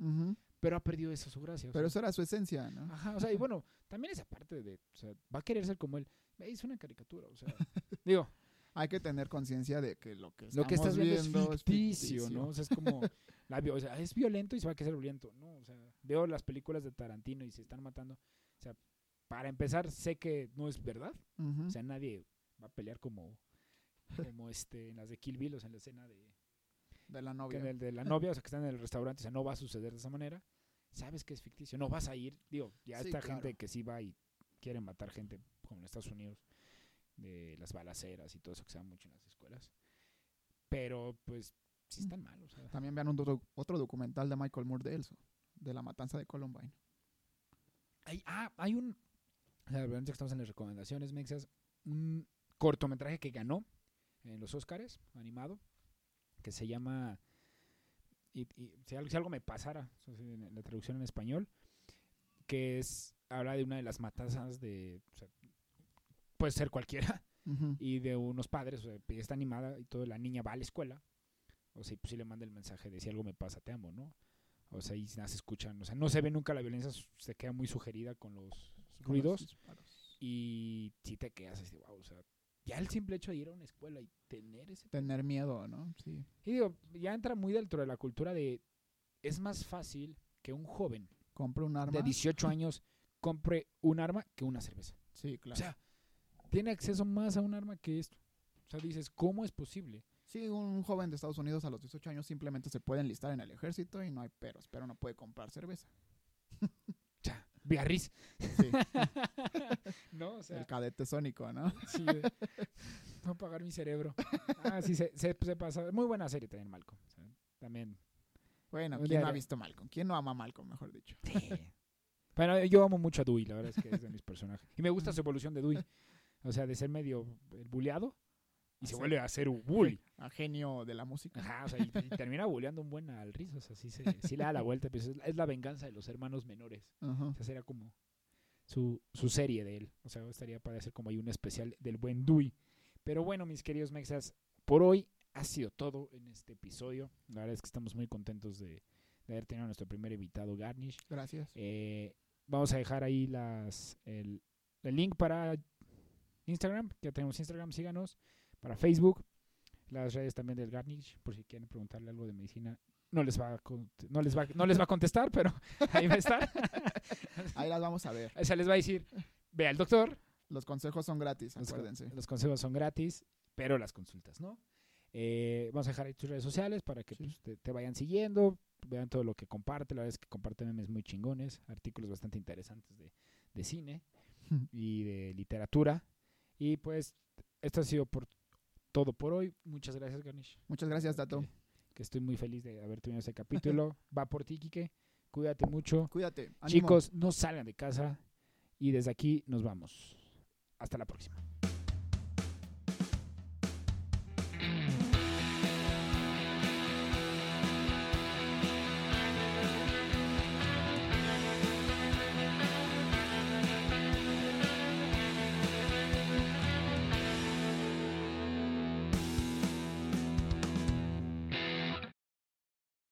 pero ha perdido eso su gracia. Pero sea. eso era su esencia, ¿no? Ajá, o sea, y bueno, también esa parte de, o sea, va a querer ser como él. Es una caricatura, o sea, digo, Hay que tener conciencia de que lo que lo que estás viendo, viendo es ficticio, ¿no? O sea, es como, la vi- o sea, es violento y se va a querer violento, ¿no? O sea, veo las películas de Tarantino y se están matando. Sea, para empezar, sé que no es verdad. O sea, nadie va a pelear como, como este, en las de Kill Bill, o sea, en la escena de, de la que novia. en el de la novia, o sea, que están en el restaurante, o sea, no va a suceder de esa manera. Sabes que es ficticio, no vas a ir. Digo, ya Sí, claro. gente que sí va y quiere matar gente, como en Estados Unidos, de las balaceras y todo eso que se da mucho en las escuelas. Pero, pues, sí están mal, o sea. También vean un do- otro documental de Michael Moore de Elso, de la matanza de Columbine. Hay, ah, hay un. O sea, ahorita que estamos en las recomendaciones, Mexas. Un cortometraje que ganó en los Oscars, animado, que se llama. Y, y si, algo, si algo me pasara, en la traducción en español, que es. Habla de una de las matanzas de. o sea, puede ser cualquiera, y de unos padres, o sea, está animada y todo, la niña va a la escuela, o sea, pues sí le manda el mensaje de si algo me pasa, te amo, ¿no? O sea, y nada se escuchan, o sea, no se ve nunca la violencia, se queda muy sugerida con los Con ruidos los y si te quedas así, wow, o sea, ya el simple hecho de ir a una escuela y tener ese... Tener miedo, ¿no? Sí. Y digo, ya entra muy dentro de la cultura de, es más fácil que un joven Compra un arma. de 18 años compre un arma que una cerveza. Sí, claro. O sea, tiene acceso más a un arma que esto. O sea, dices, ¿cómo es posible? Sí, un joven de Estados Unidos a los 18 años simplemente se puede enlistar en el ejército y no hay peros, pero no puede comprar cerveza. Sí, no, o sea, el cadete sónico, ¿no? sí, no apagar mi cerebro. Ah, sí, se, se, se pasa. Muy buena serie también, Malcolm. También. Bueno, ¿quién no ha visto Malcolm? ¿Quién no ama a Malcolm, mejor dicho? Pero yo amo mucho a Dewey, la verdad es que es de mis personajes. Y me gusta su evolución de Dewey. O sea, de ser medio eh, buleado y se vuelve a ser un bully. A genio de la música. Ajá, o sea, y, y termina bulleando un buen al Riz. O sea, sí, se, sí le da la vuelta. Es, es la venganza de los hermanos menores. Ajá. O sea, sería como su, su serie de él. O sea, estaría para hacer como ahí un especial del buen Dewey. Pero bueno, mis queridos mexas, por hoy ha sido todo en este episodio. La verdad es que estamos muy contentos de, de haber tenido a nuestro primer invitado, Garnish. Gracias. Eh, vamos a dejar ahí las el, el link para Instagram, que ya tenemos Instagram, síganos, para Facebook, las redes también del Garnish, por si quieren preguntarle algo de medicina. No les va a, no les va, no les va a contestar, pero ahí va a estar. Ahí las vamos a ver. O sea, les va a decir, ve al doctor, Los consejos son gratis, los, acuérdense. los consejos son gratis, pero las consultas, ¿no? Eh, vamos a dejar ahí tus redes sociales para que Sí. pues, te, te vayan siguiendo, vean todo lo que comparte. La verdad es que comparte memes muy chingones, artículos bastante interesantes de, de cine y de literatura. Y pues, esto ha sido por todo por hoy. Muchas gracias, Garnish. Muchas gracias, Tato. Que, que estoy muy feliz de haber tenido este capítulo. Va por ti, Quique. Cuídate mucho. Cuídate. ánimo. Chicos, no salgan de casa. Y desde aquí nos vamos. Hasta la próxima.